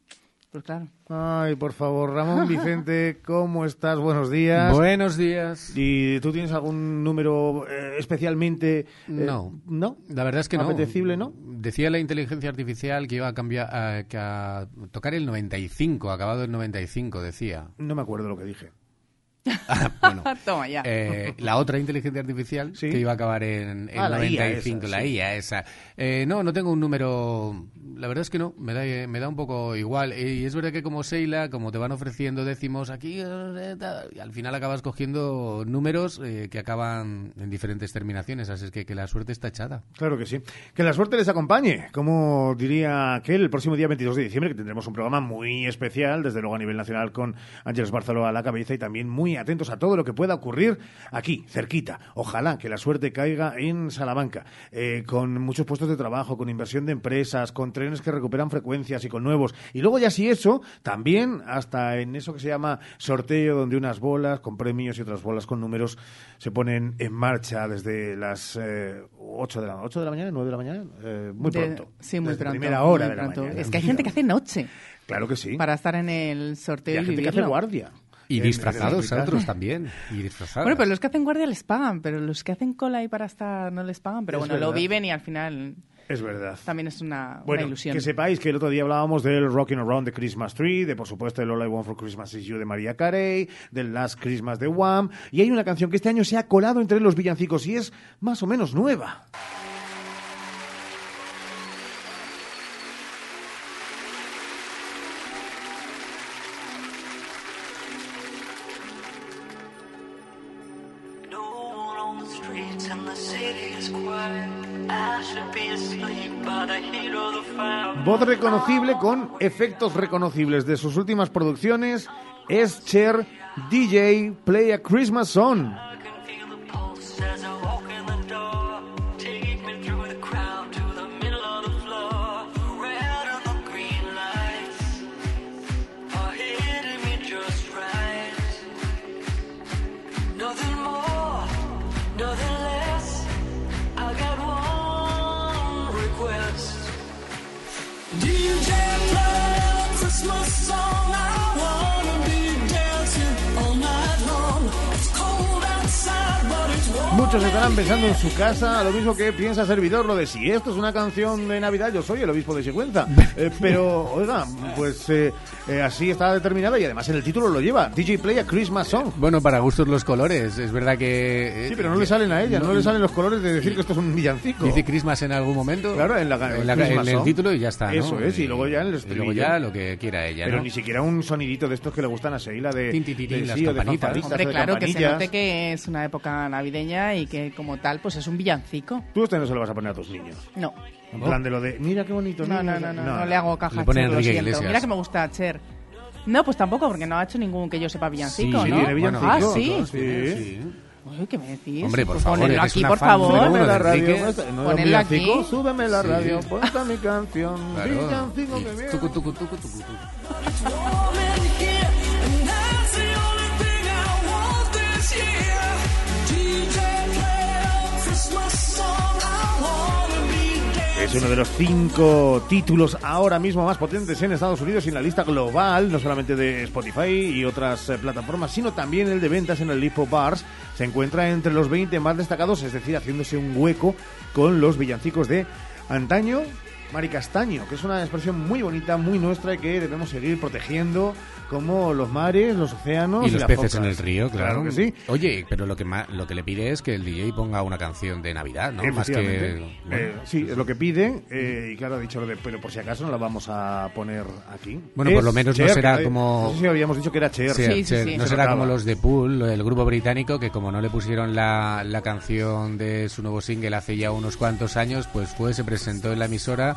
[SPEAKER 3] Pues claro.
[SPEAKER 2] Ay, por favor, Ramón Vicente, ¿cómo estás? Buenos días.
[SPEAKER 32] Buenos días.
[SPEAKER 2] ¿Y tú tienes algún número eh, especialmente... eh,
[SPEAKER 32] No.
[SPEAKER 2] ¿No?
[SPEAKER 32] La verdad es que no.
[SPEAKER 2] Apetecible, ¿no?
[SPEAKER 32] Decía la inteligencia artificial que iba a cambiar, a, que a tocar el 95, acabado el 95, decía.
[SPEAKER 2] No me acuerdo lo que dije. [laughs] [laughs]
[SPEAKER 3] Toma ya.
[SPEAKER 32] Eh, la otra inteligencia artificial que iba a acabar en, en
[SPEAKER 2] Ah, la IA
[SPEAKER 32] 95,
[SPEAKER 2] esa,
[SPEAKER 32] la
[SPEAKER 2] sí.
[SPEAKER 32] IA esa. Eh, no, no tengo un número. La verdad es que no, me da, eh, me da un poco igual. Eh, Y es verdad que como Seila, como te van ofreciendo décimos aquí, eh, y al final acabas cogiendo números eh, que acaban en diferentes terminaciones. Así es que, que la suerte está echada.
[SPEAKER 2] Claro que sí. Que la suerte les acompañe, como diría aquel, el próximo día 22 de diciembre, que tendremos un programa muy especial, desde luego a nivel nacional, con Ángeles Barceló a la cabeza y también muy atentos a todo lo que pueda ocurrir aquí, cerquita. Ojalá que la suerte caiga en Salamanca, eh, con muchos puestos de trabajo, con inversión de empresas, con trenes que recuperan frecuencias y con nuevos. Y luego ya si eso, también hasta en eso que se llama sorteo, donde unas bolas con premios y otras bolas con números se ponen en marcha desde las eh, 8 de la 8 de la mañana, 9 de la mañana, eh, muy
[SPEAKER 3] De-
[SPEAKER 2] pronto.
[SPEAKER 3] Sí, muy
[SPEAKER 2] Desde
[SPEAKER 3] pronto.
[SPEAKER 2] Primera hora
[SPEAKER 3] muy
[SPEAKER 2] de la
[SPEAKER 3] pronto.
[SPEAKER 2] mañana.
[SPEAKER 3] Es que hay gente que hace noche
[SPEAKER 2] Claro que sí.
[SPEAKER 3] para estar en el sorteo
[SPEAKER 2] Y
[SPEAKER 3] y,
[SPEAKER 2] hay gente que hace guardia.
[SPEAKER 32] Y disfrazados, otros también. Y disfrazados.
[SPEAKER 3] Bueno, pero los que hacen guardia les pagan, pero los que hacen cola ahí para estar no les pagan. Pero
[SPEAKER 2] Es
[SPEAKER 3] bueno, lo viven y al final
[SPEAKER 2] Es verdad.
[SPEAKER 3] también es una, una
[SPEAKER 2] Bueno,
[SPEAKER 3] ilusión.
[SPEAKER 2] que sepáis que el otro día hablábamos del Rocking Around the Christmas Tree, de por supuesto el All I Want for Christmas Is You de María Carey, del Last Christmas de Wham, y hay una canción que este año se ha colado entre los villancicos y es más o menos nueva. Reconocible con efectos reconocibles de sus últimas producciones es Cher DJ Play a Christmas Song. Muchos estarán pensando en su casa, lo mismo que piensa servidor, lo de si esto es una canción de Navidad, yo soy el obispo de Sigüenza. [laughs] Eh, pero, oiga, pues eh, eh, así está determinada y además en el título lo lleva, DJ Play a Christmas Song.
[SPEAKER 32] Bueno, para gustos los colores. Es verdad que... eh,
[SPEAKER 2] Sí, pero no le salen a ella, no, le salen los colores de decir que esto es un villancico.
[SPEAKER 32] Dice Christmas en algún momento.
[SPEAKER 2] Claro, en la,
[SPEAKER 32] en, la- en el
[SPEAKER 2] Song.
[SPEAKER 32] título y ya está. ¿no?
[SPEAKER 2] Eso es, y luego ya en el
[SPEAKER 32] y luego
[SPEAKER 2] estribillo.
[SPEAKER 32] ya lo que quiera ella.
[SPEAKER 2] Pero
[SPEAKER 32] ¿no?
[SPEAKER 2] ni siquiera un sonidito de estos que le gustan a Seila de,
[SPEAKER 32] Tin, tin, tin,
[SPEAKER 2] de-
[SPEAKER 32] las
[SPEAKER 2] sí, o de
[SPEAKER 32] campanitas.
[SPEAKER 3] Hombre, claro, que se note que es una época navideña y que como tal, pues es un villancico.
[SPEAKER 2] Tú este no se lo vas a poner a tus niños.
[SPEAKER 3] No.
[SPEAKER 2] En plan de lo de, mira qué bonito.
[SPEAKER 3] No, no,
[SPEAKER 2] niños".
[SPEAKER 3] no, no, no, le hago caja a Cher, lo siento. Mira que me gusta a Cher. No, pues tampoco, porque no ha hecho ningún que yo sepa villancico,
[SPEAKER 2] Sí,
[SPEAKER 3] ¿no?
[SPEAKER 2] tiene villancico.
[SPEAKER 3] ah, sí.
[SPEAKER 2] Sí.
[SPEAKER 3] Uy, ¿qué me decís?
[SPEAKER 32] Hombre, por
[SPEAKER 3] Pues
[SPEAKER 32] favor,
[SPEAKER 3] ponedlo
[SPEAKER 32] eres
[SPEAKER 3] aquí,
[SPEAKER 32] una
[SPEAKER 3] por
[SPEAKER 32] fan
[SPEAKER 3] favor.
[SPEAKER 32] número uno
[SPEAKER 2] Súbeme la radio,
[SPEAKER 32] Enrique.
[SPEAKER 2] no,
[SPEAKER 3] Ponedlo
[SPEAKER 2] villancico,
[SPEAKER 3] aquí.
[SPEAKER 2] súbeme la
[SPEAKER 32] Sí.
[SPEAKER 2] radio, ponta mi canción,
[SPEAKER 32] Claro.
[SPEAKER 2] villancico que viene.
[SPEAKER 32] Tucu, tucu, tucu, tucu, tucu.
[SPEAKER 8] warm in here,
[SPEAKER 2] Es uno de los cinco títulos ahora mismo más potentes en Estados Unidos y en la lista global, no solamente de Spotify y otras eh, plataformas, sino también el de ventas en el Lipo Bars. Se encuentra entre los 20 más destacados, es decir, haciéndose un hueco con los villancicos de antaño, Mari Castaño, que es una expresión muy bonita, muy nuestra y que debemos seguir protegiendo como los mares, los océanos
[SPEAKER 32] Y los
[SPEAKER 2] las
[SPEAKER 32] peces
[SPEAKER 2] focas.
[SPEAKER 32] en el río, claro.
[SPEAKER 2] que sí.
[SPEAKER 32] Oye, pero lo que ma- lo que le pide es que el DJ ponga una canción de Navidad, ¿no? Más que bueno.
[SPEAKER 2] Eh, sí, es lo que pide. eh, y claro, ha dicho lo de, pero por si acaso no la vamos a poner aquí.
[SPEAKER 32] Bueno,
[SPEAKER 2] Es
[SPEAKER 32] por lo menos no será
[SPEAKER 2] que-
[SPEAKER 32] como-
[SPEAKER 2] No sé si habíamos dicho que era Cher.
[SPEAKER 32] No
[SPEAKER 2] Se
[SPEAKER 32] será como los de Pool, el grupo británico, que como no le pusieron la, la canción de su nuevo single hace ya unos cuantos años, pues fue, se presentó en la emisora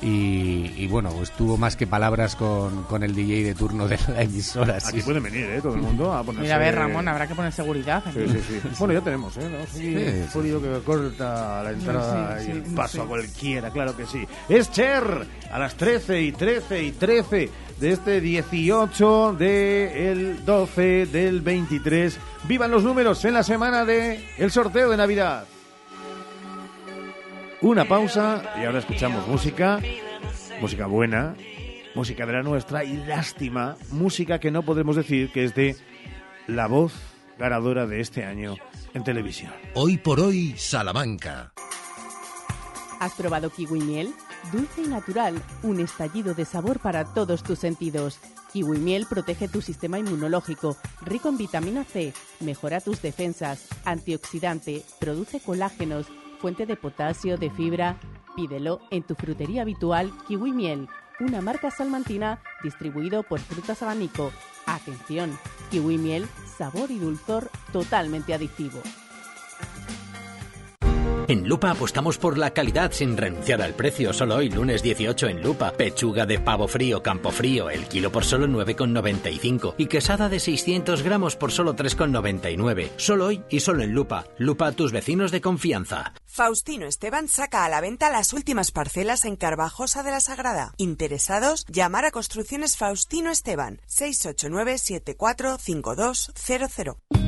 [SPEAKER 32] Y, y bueno, pues tuvo más que palabras con, con el DJ de turno de la emisora.
[SPEAKER 2] Aquí
[SPEAKER 32] sí.
[SPEAKER 2] pueden venir, ¿eh? Todo el mundo a ponerse...
[SPEAKER 3] Mira, a ver, Ramón, habrá que poner seguridad. aquí.
[SPEAKER 2] Sí, sí, sí. Bueno, ya tenemos, ¿eh? ¿No? Sí,
[SPEAKER 32] Sí,
[SPEAKER 2] Fólido que corta la entrada
[SPEAKER 3] Sí,
[SPEAKER 2] y
[SPEAKER 3] sí,
[SPEAKER 2] el paso
[SPEAKER 3] sí.
[SPEAKER 2] a cualquiera, claro que sí. Es Cher a las 13 y 13 y 13 de este 18 del 12 del 23. Vivan los números en la semana de el sorteo de Navidad. Una pausa y ahora escuchamos música, música buena, música de la nuestra y lástima, música que no podemos decir que es de la voz ganadora de este año en televisión.
[SPEAKER 1] Hoy por hoy, Salamanca.
[SPEAKER 3] ¿Has probado kiwi miel? Dulce y natural, un estallido de sabor para todos tus sentidos. Kiwi miel protege tu sistema inmunológico, rico en vitamina C, mejora tus defensas, antioxidante, produce colágenos, fuente de potasio, de fibra. Pídelo en tu frutería habitual Kiwi Miel, una marca salmantina distribuido por Frutas Abanico. Atención, Kiwi Miel, sabor y dulzor totalmente adictivo.
[SPEAKER 33] En Lupa apostamos por la calidad sin renunciar al precio. Solo hoy, lunes 18 en Lupa. Pechuga de pavo frío, campo frío, el kilo por solo 9,95. Y quesada de 600 gramos por solo 3,99. Solo hoy y solo en Lupa. Lupa, tus vecinos de confianza.
[SPEAKER 34] Faustino Esteban saca a la venta las últimas parcelas en Carvajosa de la Sagrada. Interesados, llamar a Construcciones Faustino Esteban 689 745200.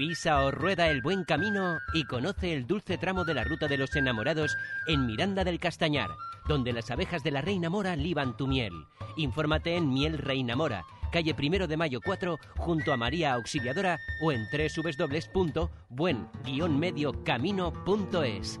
[SPEAKER 35] Pisa o rueda el buen camino y conoce el dulce tramo de la ruta de los enamorados en Miranda del Castañar, donde las abejas de la Reina Mora liban tu miel. Infórmate en Miel Reina Mora, calle Primero de Mayo 4, junto a María Auxiliadora o en www.buen-mediocamino.es.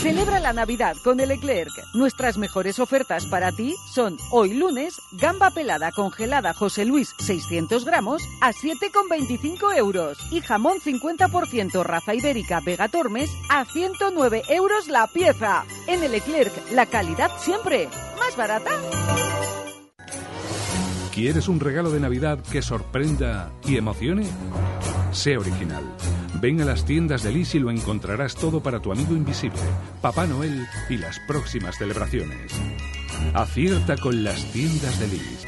[SPEAKER 36] Celebra la Navidad con el Leclerc. Nuestras mejores ofertas para ti son hoy lunes, gamba pelada congelada José Luis 600 gramos a 7,25 euros y jamón 50% raza ibérica Vega Tormes a 109 euros la pieza. En el Leclerc, la calidad siempre. ¿Más barata?
[SPEAKER 37] ¿Quieres un regalo de Navidad que sorprenda y emocione? Sé original. Ven a las tiendas de Lis y lo encontrarás todo para tu amigo invisible, Papá Noel y las próximas celebraciones. Acierta con las tiendas de Lis.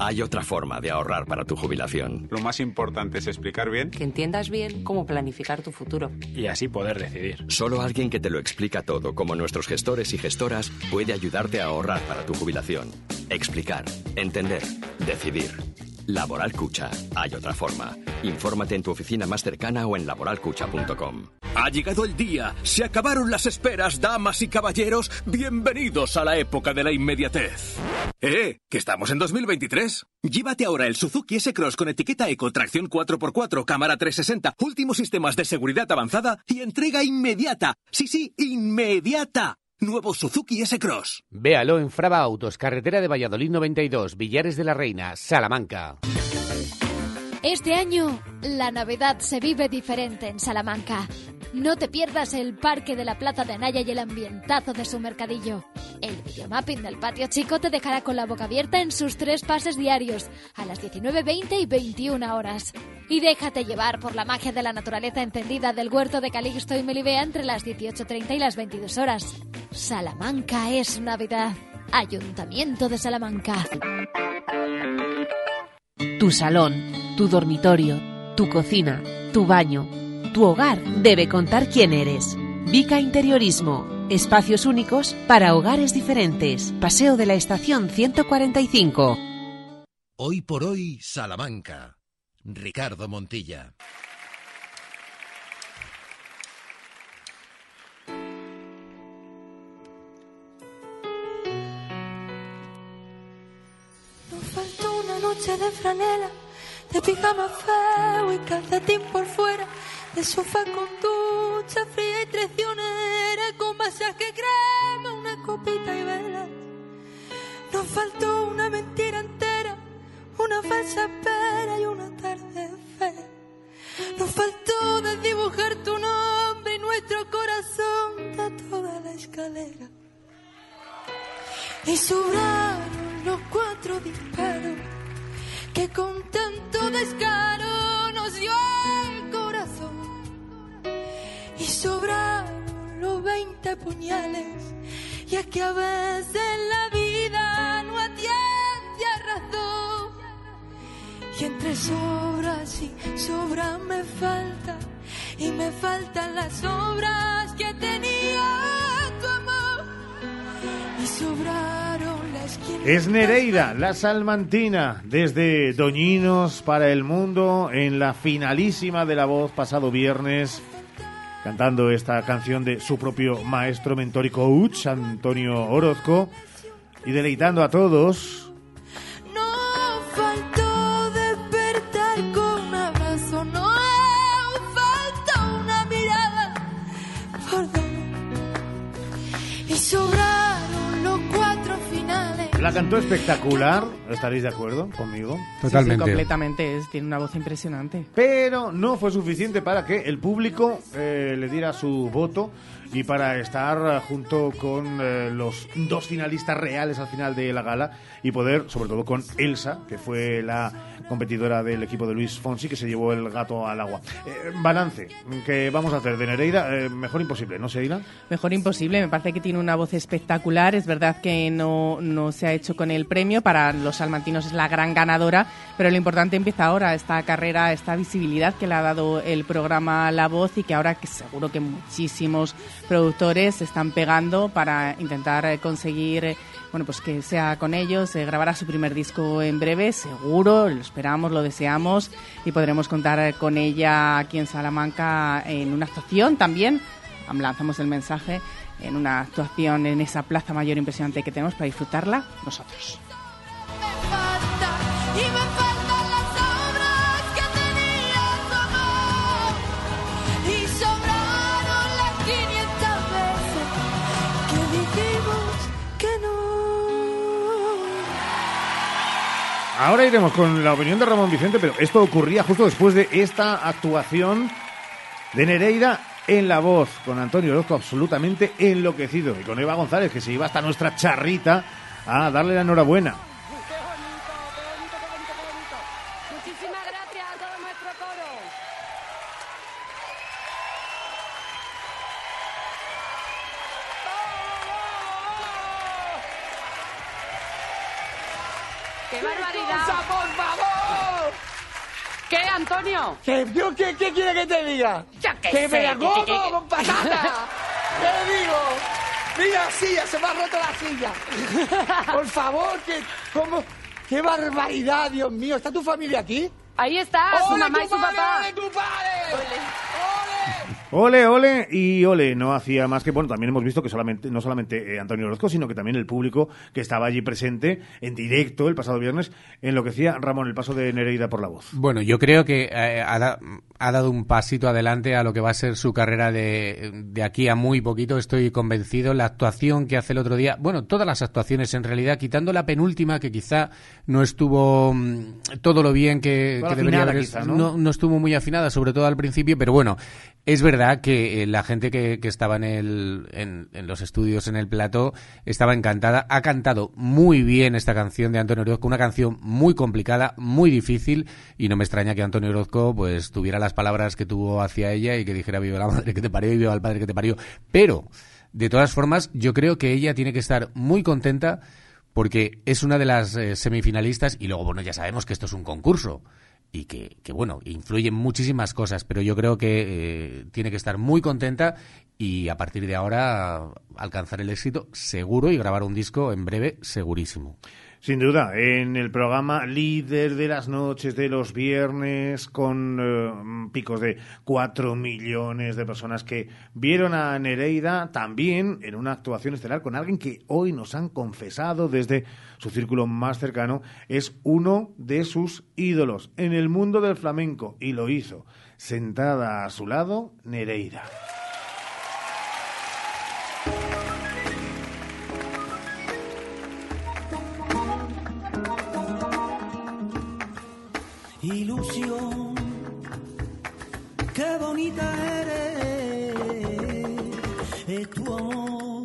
[SPEAKER 31] Hay otra forma de ahorrar para tu jubilación.
[SPEAKER 38] Lo más importante es explicar bien
[SPEAKER 27] Que entiendas bien cómo planificar tu futuro.
[SPEAKER 38] y así poder decidir.
[SPEAKER 31] Solo alguien que te lo explica todo, como nuestros gestores y gestoras, puede ayudarte a ahorrar para tu jubilación. Explicar, entender, decidir. Laboral Cucha. Hay otra forma. Infórmate en tu oficina más cercana o en laboralcucha.com.
[SPEAKER 39] Ha llegado el día. Se acabaron las esperas, damas y caballeros. Bienvenidos a la época de la inmediatez. ¡Eh! ¿Que estamos en 2023? Llévate ahora el Suzuki S-Cross con etiqueta Eco, tracción 4x4, cámara 360, últimos sistemas de seguridad avanzada y entrega inmediata. Sí, sí, inmediata. Nuevo Suzuki S-Cross.
[SPEAKER 32] Véalo en Frava Autos, carretera de Valladolid 92, Villares de la Reina, Salamanca.
[SPEAKER 40] Este año, la Navidad se vive diferente en Salamanca. No te pierdas el Parque de la Plaza de Anaya y el ambientazo de su mercadillo. El videomapping del patio chico te dejará con la boca abierta en sus tres pases diarios, a las 19.20 y 21 horas. Y déjate llevar por la magia de la naturaleza encendida del huerto de Calixto y Melibea entre las 18.30 y las 22 horas. Salamanca es Navidad. Ayuntamiento de Salamanca.
[SPEAKER 27] Tu salón, tu dormitorio, tu cocina, tu baño, tu hogar debe contar quién eres. Vica Interiorismo. Espacios únicos para hogares diferentes. Paseo de la Estación 145.
[SPEAKER 1] Hoy por hoy, Salamanca. Ricardo Montilla.
[SPEAKER 8] De pijama feo y calcetín por fuera, de sofá con ducha fría y traicionera, con masaje crema, una copita y velas. Nos faltó una mentira entera, una falsa espera y una tarde fea. Nos faltó desdibujar tu nombre y nuestro corazón de toda la escalera. Y sobraron los cuatro disparos que con tanto descaro nos dio el corazón. Y sobraron los veinte puñales, y es que a veces la vida no atiende razón. Y entre sobras y sobras me falta, y me faltan las obras que tenía
[SPEAKER 2] Es Nereida, la salmantina, desde Doñinos para el mundo, en la finalísima de la voz pasado viernes, cantando esta canción de su propio maestro, mentor y coach, Antonio Orozco, y deleitando a todos. La cantó espectacular, ¿estaréis de acuerdo conmigo?
[SPEAKER 3] Sí, sí, completamente. Es, tiene una voz impresionante.
[SPEAKER 2] Pero no fue suficiente para que el público eh, le diera su voto y para estar eh, junto con eh, los dos finalistas reales al final de la gala y poder, sobre todo con Elsa, que fue la competidora del equipo de Luis Fonsi, que se llevó el gato al agua. Eh, balance, ¿qué vamos a hacer de Nereida? Eh, mejor imposible, ¿no, Seila?
[SPEAKER 3] Mejor imposible, me parece que tiene una voz espectacular. Es verdad que no, no se ha hecho con el premio, para los salmantinos es la gran ganadora, pero lo importante empieza ahora, esta carrera, esta visibilidad que le ha dado el programa La Voz y que ahora que seguro que muchísimos productores están pegando para intentar eh, conseguir eh, bueno, pues que sea con ellos, eh, grabará su primer disco en breve, seguro, lo esperamos, lo deseamos y podremos contar eh, con ella aquí en Salamanca en una actuación también. Am- Lanzamos el mensaje en una actuación en esa plaza mayor impresionante que tenemos para disfrutarla nosotros.
[SPEAKER 2] Ahora iremos con la opinión de Ramón Vicente, pero esto ocurría justo después de esta actuación de Nereida en la voz, con Antonio Orozco absolutamente enloquecido y con Eva González, que se iba hasta nuestra charrita a darle la enhorabuena.
[SPEAKER 41] ¿Qué,
[SPEAKER 42] yo, qué, qué quiere que te diga?
[SPEAKER 41] Ya que
[SPEAKER 42] ¡Que
[SPEAKER 41] sé,
[SPEAKER 42] me la
[SPEAKER 41] que- que-
[SPEAKER 42] como
[SPEAKER 41] que-
[SPEAKER 42] con patata! [laughs] ¿Qué digo? Mira la silla, se me ha roto la silla. [laughs] Por favor, que... ¿Cómo? ¡Qué barbaridad, Dios mío! ¿Está tu familia aquí?
[SPEAKER 41] Ahí está, su
[SPEAKER 42] ¡Ole,
[SPEAKER 41] mamá y su papá.
[SPEAKER 42] ole, tu padre!
[SPEAKER 2] Ole, ole y ole. No hacía más que, bueno, también hemos visto que solamente, no solamente eh, Antonio Orozco, sino que también el público que estaba allí presente en directo el pasado viernes enloquecía Ramón el paso de Nereida por la voz.
[SPEAKER 32] Bueno, yo creo que eh, ha, da- ha dado un pasito adelante a lo que va a ser su carrera de, de aquí a muy poquito, estoy convencido. La actuación que hace el otro día, bueno, todas las actuaciones en realidad, quitando la penúltima que quizá no estuvo mm, todo lo bien que, que debería
[SPEAKER 2] afinada
[SPEAKER 32] haber
[SPEAKER 2] quizá. ¿no?
[SPEAKER 32] no estuvo muy afinada, sobre todo al principio, pero bueno, es verdad que eh, la gente que, que estaba en, el, en, los estudios, en el plató, estaba encantada. Ha cantado muy bien esta canción de Antonio Orozco, una canción muy complicada, muy difícil, y no me extraña que Antonio Orozco pues tuviera las palabras que tuvo hacia ella y que dijera viva la madre que te parió y viva el padre que te parió. Pero, de todas formas, yo creo que ella tiene que estar muy contenta porque es una de las eh, semifinalistas y luego, bueno, ya sabemos que esto es un concurso y que, que, bueno, influyen muchísimas cosas, pero yo creo que eh, tiene que estar muy contenta y a partir de ahora alcanzar el éxito seguro y grabar un disco en breve segurísimo.
[SPEAKER 2] Sin duda, en el programa líder de las noches de los viernes, con eh, picos de 4 millones de personas que vieron a Nereida, también en una actuación estelar con alguien que hoy nos han confesado desde su círculo más cercano, es uno de sus ídolos en el mundo del flamenco, y lo hizo, sentada a su lado, Nereida.
[SPEAKER 43] Ilusión, qué bonita eres, es tu amor,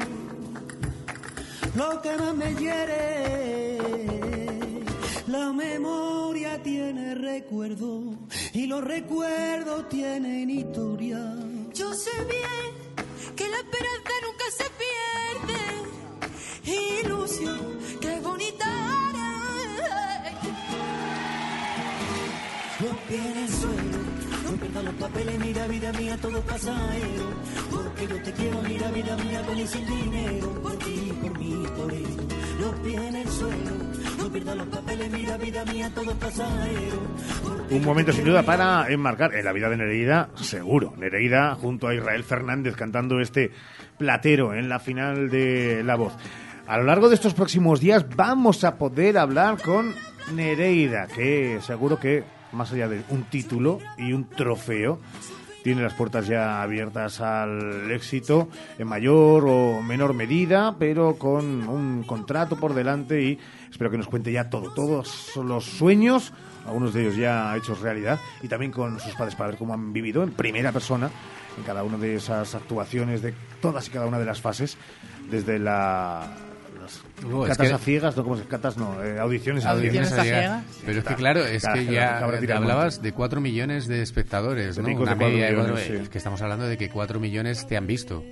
[SPEAKER 43] lo que más me hiere. La memoria tiene recuerdo y los recuerdos tienen historia.
[SPEAKER 8] Yo sé bien que la esperanza nunca se pierde. Ilusión, qué bonita
[SPEAKER 43] pies en el suelo, no pierdas los papeles, mira vida mía, todo pasajero. Porque yo te quiero, mira vida mía, con y sin dinero. Por ti, por mí, por eso. Los pies en el suelo, no pierdas los papeles, mira vida mía, todo pasajero.
[SPEAKER 2] Un momento sin duda para enmarcar en la vida de Nereida, seguro. Nereida junto a Israel Fernández cantando este platero en la final de La Voz. A lo largo de estos próximos días vamos a poder hablar con Nereida, que seguro que más allá de un título y un trofeo, tiene las puertas ya abiertas al éxito en mayor o menor medida, pero con un contrato por delante y espero que nos cuente ya todo, todos los sueños, algunos de ellos ya hechos realidad, y también con sus padres para ver cómo han vivido en primera persona en cada una de esas actuaciones, de todas y cada una de las fases, desde la...
[SPEAKER 44] No, es
[SPEAKER 2] catas
[SPEAKER 44] que-
[SPEAKER 2] a ciegas, no como se catas, no, eh, audiciones, a
[SPEAKER 44] Audiciones
[SPEAKER 2] ciegas.
[SPEAKER 44] a ciegas. Pero es que claro, es
[SPEAKER 2] Claro,
[SPEAKER 44] que ya te hablabas de 4 millones de espectadores, ¿no? Una media de
[SPEAKER 2] millones, sí.
[SPEAKER 44] Es que estamos hablando de que 4 millones te han visto.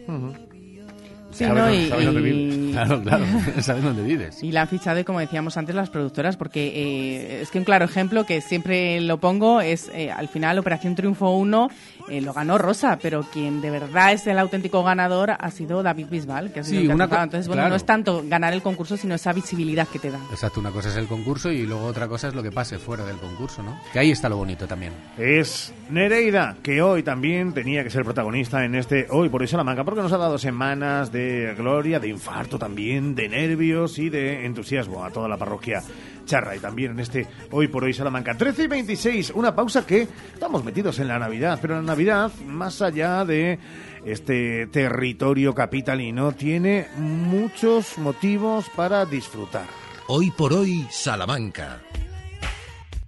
[SPEAKER 3] Sí,
[SPEAKER 44] Sabes
[SPEAKER 3] ¿no?
[SPEAKER 44] dónde-
[SPEAKER 3] Y-
[SPEAKER 44] sabes dónde
[SPEAKER 3] y-
[SPEAKER 44] vives. Claro, claro, [laughs] sabes dónde vives.
[SPEAKER 3] Y la han fichado, y como decíamos antes, las productoras, porque eh, es que un claro ejemplo que siempre lo pongo es, eh, al final, Operación Triunfo 1 eh, lo ganó Rosa, pero quien de verdad es el auténtico ganador ha sido David Bisbal, que ha sido
[SPEAKER 44] Sí,
[SPEAKER 3] el que ha
[SPEAKER 44] una
[SPEAKER 3] Entonces, bueno,
[SPEAKER 44] claro.
[SPEAKER 3] no es tanto ganar el concurso, sino esa visibilidad que te da.
[SPEAKER 44] Exacto, una cosa es el concurso y luego otra cosa es lo que pase fuera del concurso, ¿no? Que ahí está lo bonito también.
[SPEAKER 2] Es Nereida, que hoy también tenía que ser protagonista en este Hoy por hoy Salamanca, porque nos ha dado semanas de gloria, de infarto también, de nervios y de entusiasmo a toda la parroquia charra. Y también en este Hoy por hoy Salamanca. 13 y 26, una pausa que estamos metidos en la Navidad, pero la Navidad, más allá de este territorio capitalino, tiene muchos motivos para disfrutar.
[SPEAKER 1] Hoy por hoy, Salamanca.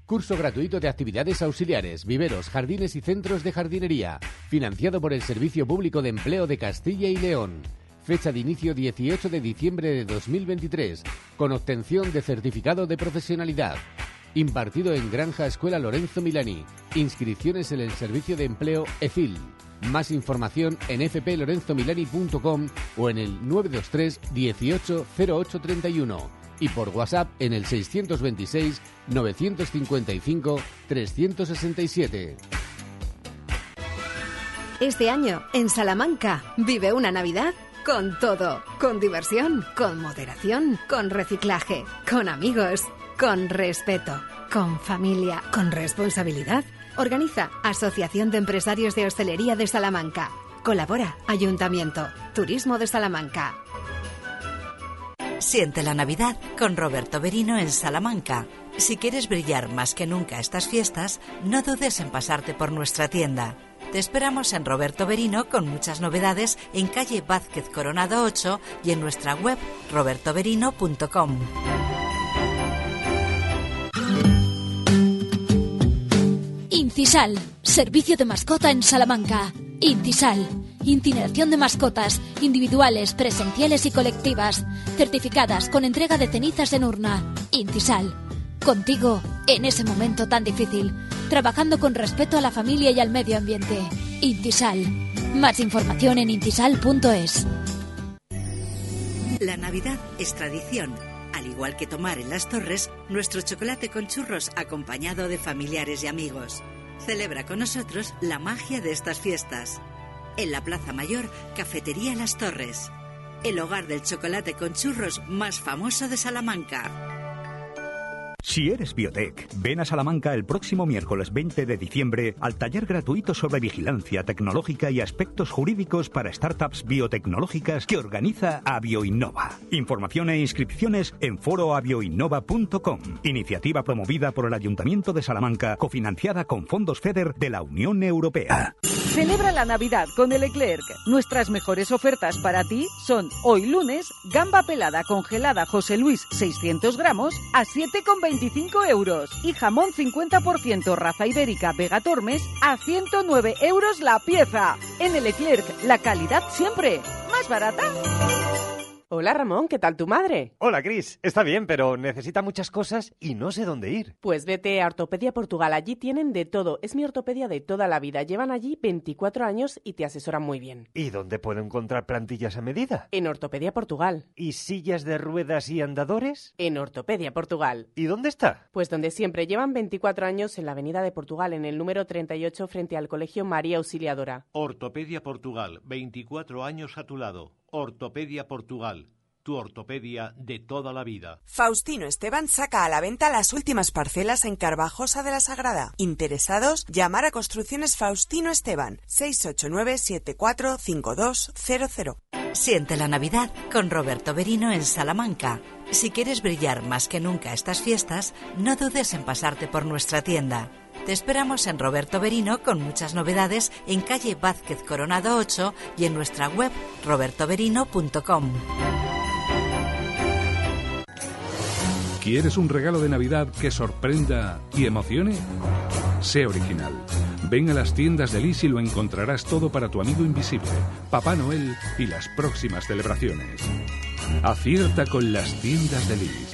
[SPEAKER 32] Curso gratuito de actividades auxiliares, viveros, jardines y centros de jardinería, financiado por el Servicio Público de Empleo de Castilla y León. Fecha de inicio 18 de diciembre de 2023, con obtención de certificado de profesionalidad. Impartido en Granja Escuela Lorenzo Milani. Inscripciones en el Servicio de Empleo EFIL. Más información en fplorenzomilani.com o en el 923 18 0831 y por WhatsApp en el 626 955 367.
[SPEAKER 39] Este año, en Salamanca, vive una Navidad con todo. Con diversión, con moderación, con reciclaje, con amigos, con respeto, con familia, con responsabilidad. Organiza Asociación de Empresarios de Hostelería de Salamanca. Colabora Ayuntamiento, Turismo de Salamanca.
[SPEAKER 45] Siente la Navidad con Roberto Berino en Salamanca. Si quieres brillar más que nunca estas fiestas, no dudes en pasarte por nuestra tienda. Te esperamos en Roberto Berino con muchas novedades en calle Vázquez Coronado 8 y en nuestra web robertoberino.com.
[SPEAKER 46] Incisal, servicio de mascota en Salamanca. Incisal, incineración de mascotas, individuales, presenciales y colectivas, certificadas con entrega de cenizas en urna. Incisal, contigo en ese momento tan difícil, trabajando con respeto a la familia y al medio ambiente. Intisal, más información en intisal.es.
[SPEAKER 45] La Navidad es tradición. Al igual que tomar en las torres nuestro chocolate con churros acompañado de familiares y amigos. Celebra con nosotros la magia de estas fiestas. En la Plaza Mayor, Cafetería Las Torres. El hogar del chocolate con churros más famoso de Salamanca.
[SPEAKER 47] Si eres biotech, ven a Salamanca el próximo miércoles 20 de diciembre al taller gratuito sobre vigilancia tecnológica y aspectos jurídicos para startups biotecnológicas que organiza Avioinnova. Información e inscripciones en foroavioinnova.com. Iniciativa promovida por el Ayuntamiento de Salamanca, cofinanciada con fondos FEDER de la Unión Europea.
[SPEAKER 36] Celebra la Navidad con el Leclerc. Nuestras mejores ofertas para ti son hoy lunes, gamba pelada congelada José Luis 600 gramos a 7,25 euros y jamón 50% raza ibérica Vega Tormes a 109 euros la pieza. En el Leclerc, la calidad siempre. ¿Más barata?
[SPEAKER 48] Hola Ramón, ¿qué tal tu madre?
[SPEAKER 47] Hola Cris, está bien, pero necesita muchas cosas y no sé dónde ir.
[SPEAKER 48] Pues vete a Ortopedia Portugal, allí tienen de todo. Es mi ortopedia de toda la vida. Llevan allí 24 años y te asesoran muy bien.
[SPEAKER 47] ¿Y dónde puedo encontrar plantillas a medida?
[SPEAKER 48] En Ortopedia Portugal.
[SPEAKER 47] ¿Y sillas de ruedas y andadores?
[SPEAKER 48] En Ortopedia Portugal.
[SPEAKER 47] ¿Y dónde está?
[SPEAKER 48] Pues donde siempre llevan 24 años en la Avenida de Portugal, en el número 38 frente al Colegio María Auxiliadora.
[SPEAKER 49] Ortopedia Portugal, 24 años a tu lado. Ortopedia Portugal, tu ortopedia de toda la vida.
[SPEAKER 50] Faustino Esteban saca a la venta las últimas parcelas en Carvajosa de la Sagrada. Interesados, llamar a Construcciones Faustino Esteban 689-745200.
[SPEAKER 45] Siente la Navidad con Roberto Berino en Salamanca. Si quieres brillar más que nunca estas fiestas, no dudes en pasarte por nuestra tienda. Te esperamos en Roberto Berino con muchas novedades en calle Vázquez Coronado 8 y en nuestra web robertoberino.com.
[SPEAKER 37] ¿Quieres un regalo de Navidad que sorprenda y emocione? Sé original. Ven a las tiendas de Lis y lo encontrarás todo para tu amigo invisible, Papá Noel y las próximas celebraciones. Acierta con las tiendas de Lis.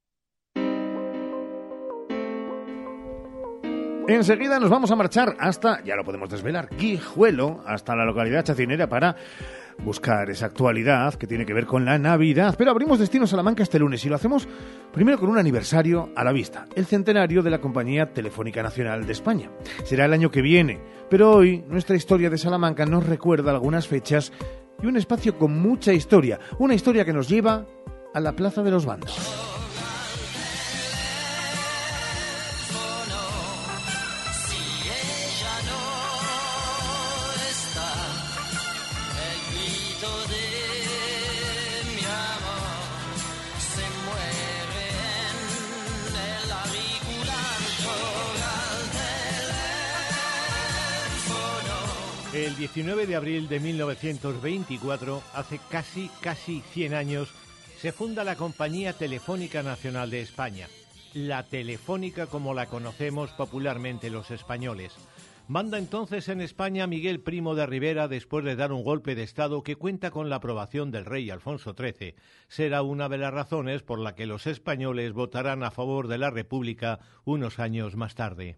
[SPEAKER 2] Enseguida nos vamos a marchar hasta, ya lo podemos desvelar, Guijuelo, hasta la localidad chacinera para buscar esa actualidad que tiene que ver con la Navidad. Pero abrimos Destino Salamanca este lunes y lo hacemos primero con un aniversario a la vista, el centenario de la Compañía Telefónica Nacional de España. Será el año que viene, pero hoy nuestra historia de Salamanca nos recuerda algunas fechas y un espacio con mucha historia, una historia que nos lleva a la Plaza de los Bandos.
[SPEAKER 8] El
[SPEAKER 51] 19 de abril de 1924, hace casi, casi 100 años, se funda la Compañía Telefónica Nacional de España, la Telefónica como la conocemos popularmente los españoles. Manda entonces en España Miguel Primo de Rivera después de dar un golpe de Estado que cuenta con la aprobación del rey Alfonso XIII. Será una de las razones por la que los españoles votarán a favor de la República unos años más tarde.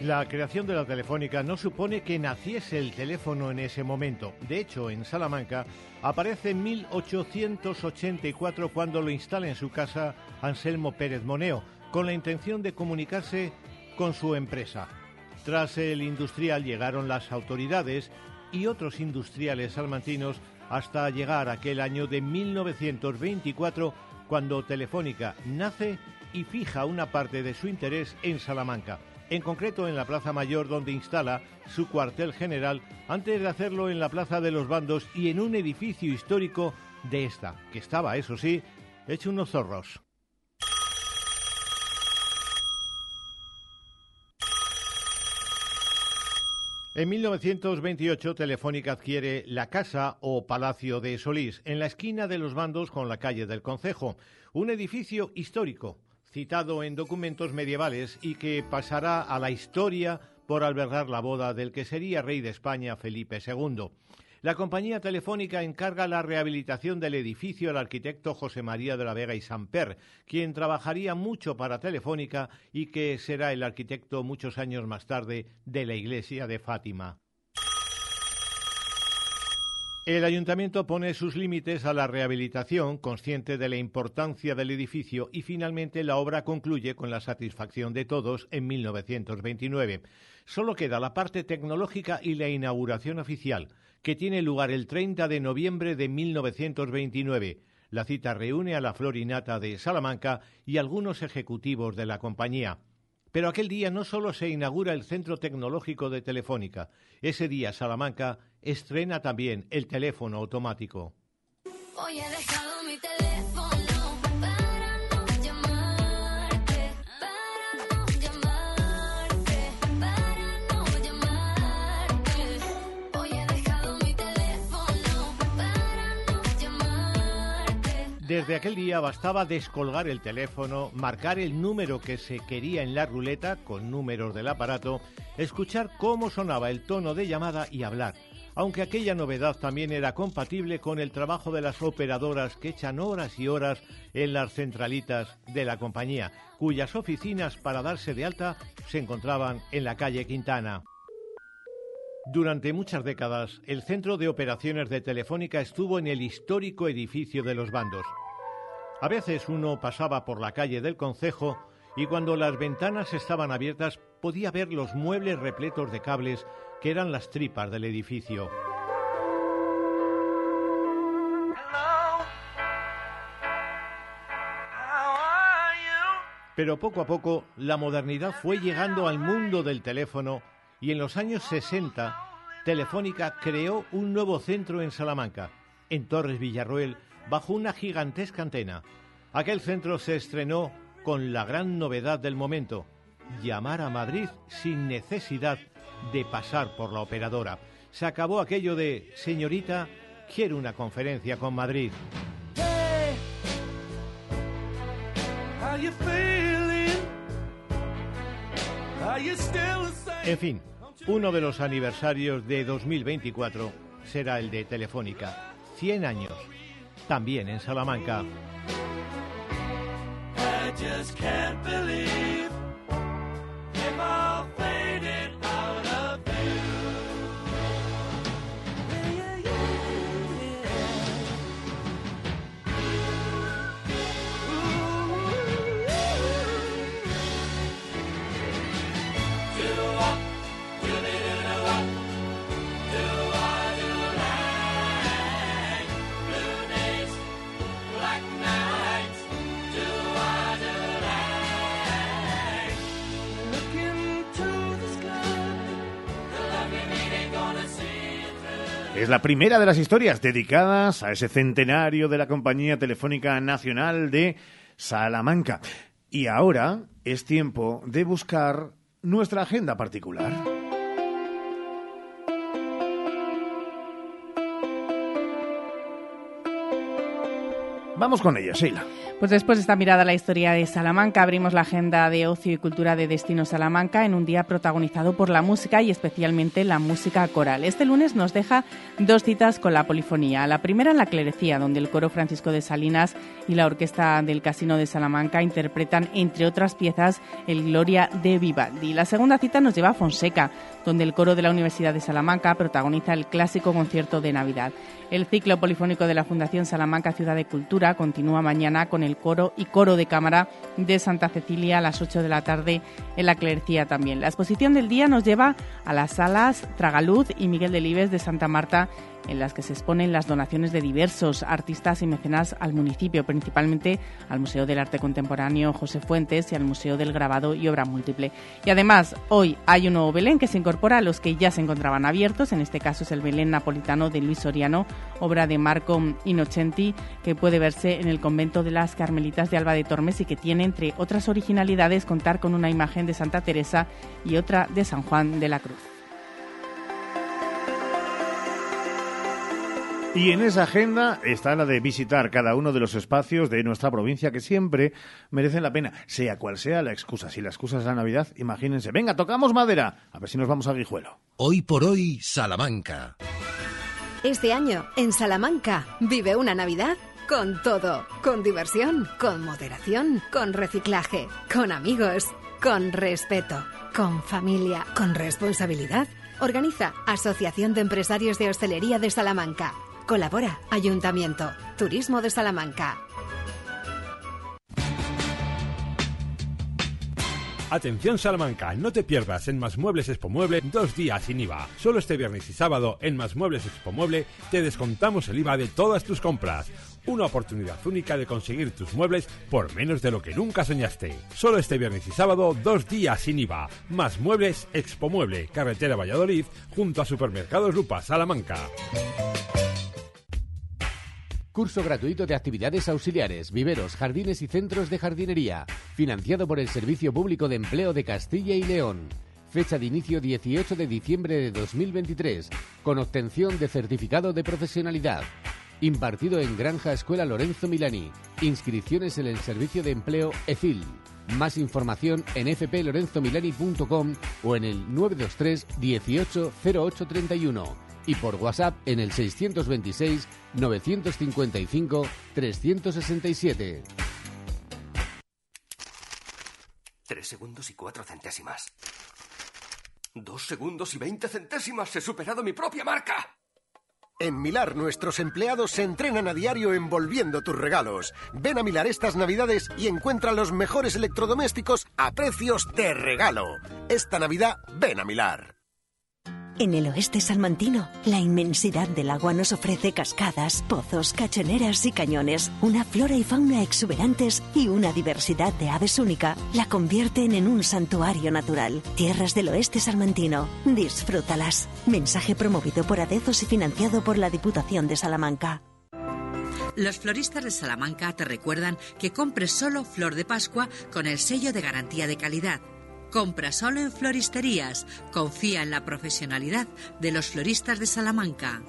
[SPEAKER 51] La creación de la telefónica no supone que naciese el teléfono en ese momento. De hecho, en Salamanca aparece en 1884 cuando lo instala en su casa Anselmo Pérez Moneo, con la intención de comunicarse con su empresa. Tras el industrial llegaron las autoridades y otros industriales salmantinos hasta llegar aquel año de 1924 cuando Telefónica nace y fija una parte de su interés en Salamanca, en concreto en la Plaza Mayor donde instala su cuartel general antes de hacerlo en la Plaza de los Bandos y en un edificio histórico de esta, que estaba, eso sí, hecho unos zorros. En 1928 Telefónica adquiere la casa o Palacio de Solís, en la esquina de los bandos con la calle del Concejo, un edificio histórico citado en documentos medievales y que pasará a la historia por albergar la boda del que sería rey de España Felipe II. La compañía telefónica encarga la rehabilitación del edificio al arquitecto José María de la Vega y Samper, quien trabajaría mucho para Telefónica y que será el arquitecto muchos años más tarde de la iglesia de Fátima. El ayuntamiento pone sus límites a la rehabilitación, consciente de la importancia del edificio, y finalmente la obra concluye con la satisfacción de todos en 1929. Solo queda la parte tecnológica y la inauguración oficial, que tiene lugar el 30 de noviembre de 1929. La cita reúne a la Florinata de Salamanca y algunos ejecutivos de la compañía. Pero aquel día no solo se inaugura el Centro Tecnológico de Telefónica, ese día Salamanca estrena también el teléfono automático.
[SPEAKER 8] Hoy he dejado mi teléfono para no llamarte, para no llamarte, para no llamarte. Hoy he dejado mi teléfono para no llamarte.
[SPEAKER 51] Desde aquel día bastaba descolgar el teléfono, marcar el número que se quería en la ruleta con números del aparato, escuchar cómo sonaba el tono de llamada y hablar. Aunque aquella novedad también era compatible con el trabajo de las operadoras que echan horas y horas en las centralitas de la compañía, cuyas oficinas para darse de alta se encontraban en la calle Quintana. Durante muchas décadas, el centro de operaciones de Telefónica estuvo en el histórico edificio de los bandos. A veces uno pasaba por la calle del concejo y cuando las ventanas estaban abiertas podía ver los muebles repletos de cables que eran las tripas del edificio. Pero poco a poco la modernidad fue llegando al mundo del teléfono y en los años 60 Telefónica creó un nuevo centro en Salamanca, en Torres Villarroel, bajo una gigantesca antena. Aquel centro se estrenó con la gran novedad del momento, llamar a Madrid sin necesidad de pasar por la operadora. Se acabó aquello de, señorita, quiero una conferencia con Madrid.
[SPEAKER 8] Hey, how you feeling? Are you still the same?
[SPEAKER 51] En fin, uno de los aniversarios de 2024 será el de Telefónica. 100 años. También en Salamanca.
[SPEAKER 8] I just can't believe
[SPEAKER 2] Es la primera de las historias dedicadas a ese centenario de la Compañía Telefónica Nacional de Salamanca. Y ahora es tiempo de buscar nuestra agenda particular. Vamos con ella, Sheila.
[SPEAKER 3] Pues después de esta mirada a la historia de Salamanca, abrimos la agenda de ocio y cultura de Destino Salamanca en un día protagonizado por la música y especialmente la música coral. Este lunes nos deja dos citas con la polifonía. La primera en la Clerecía, donde el coro Francisco de Salinas y la orquesta del Casino de Salamanca interpretan, entre otras piezas, el Gloria de Vivaldi. La segunda cita nos lleva a Fonseca, donde el coro de la Universidad de Salamanca protagoniza el clásico concierto de Navidad. El ciclo polifónico de la Fundación Salamanca Ciudad de Cultura continúa mañana con el coro y coro de cámara de Santa Cecilia a las 8 de la tarde en la Clercía también. La exposición del día nos lleva a las salas Tragaluz y Miguel Delibes de Santa Marta en las que se exponen las donaciones de diversos artistas y mecenas al municipio, principalmente al Museo del Arte Contemporáneo José Fuentes y al Museo del Grabado y Obra Múltiple. Y además, hoy hay un nuevo Belén que se incorpora a los que ya se encontraban abiertos, en este caso es el Belén napolitano de Luis Soriano, obra de Marco Innocenti, que puede verse en el convento de las Carmelitas de Alba de Tormes y que tiene, entre otras originalidades, contar con una imagen de Santa Teresa y otra de San Juan de la Cruz.
[SPEAKER 2] Y en esa agenda está la de visitar cada uno de los espacios de nuestra provincia que siempre merecen la pena, sea cual sea la excusa. Si la excusa es la Navidad, imagínense. Venga, tocamos madera. A ver si nos vamos a Guijuelo.
[SPEAKER 1] Hoy por hoy, Salamanca.
[SPEAKER 52] Este año, en Salamanca, vive una Navidad con todo, con diversión, con moderación, con reciclaje, con amigos, con respeto, con familia, con responsabilidad. Organiza Asociación de Empresarios de Hostelería de Salamanca. Colabora Ayuntamiento, Turismo de Salamanca.
[SPEAKER 53] Atención Salamanca, no te pierdas en Más Muebles Expo Mueble dos días sin IVA. Solo este viernes y sábado en Más Muebles Expo Mueble te descontamos el IVA de todas tus compras. Una oportunidad única de conseguir tus muebles por menos de lo que nunca soñaste. Solo este viernes y sábado dos días sin IVA. Más Muebles Expo Mueble, carretera Valladolid, junto a Supermercados Lupa, Salamanca.
[SPEAKER 32] Curso gratuito de actividades auxiliares, viveros, jardines y centros de jardinería, financiado por el Servicio Público de Empleo de Castilla y León. Fecha de inicio 18 de diciembre de 2023, con obtención de certificado de profesionalidad. Impartido en Granja Escuela Lorenzo Milani. Inscripciones en el Servicio de Empleo EFIL. Más información en fplorenzomilani.com o en el 923 18 0831 y por WhatsApp en el 626 955 367.
[SPEAKER 54] Tres segundos y cuatro centésimas. Dos segundos y veinte centésimas. He superado mi propia marca.
[SPEAKER 55] En Milar nuestros empleados se entrenan a diario envolviendo tus regalos. Ven a Milar estas navidades y encuentra los mejores electrodomésticos a precios de regalo. Esta Navidad ven a Milar.
[SPEAKER 56] En el oeste salmantino, la inmensidad del agua nos ofrece cascadas, pozos, cachoneras y cañones, una flora y fauna exuberantes y una diversidad de aves única la convierten en un santuario natural. Tierras del oeste salmantino, disfrútalas. Mensaje promovido por Adezos y financiado por la Diputación de Salamanca.
[SPEAKER 57] Los floristas de Salamanca te recuerdan que compres solo flor de Pascua con el sello de garantía de calidad. Compra solo en floristerías. Confía en la profesionalidad de los floristas de Salamanca.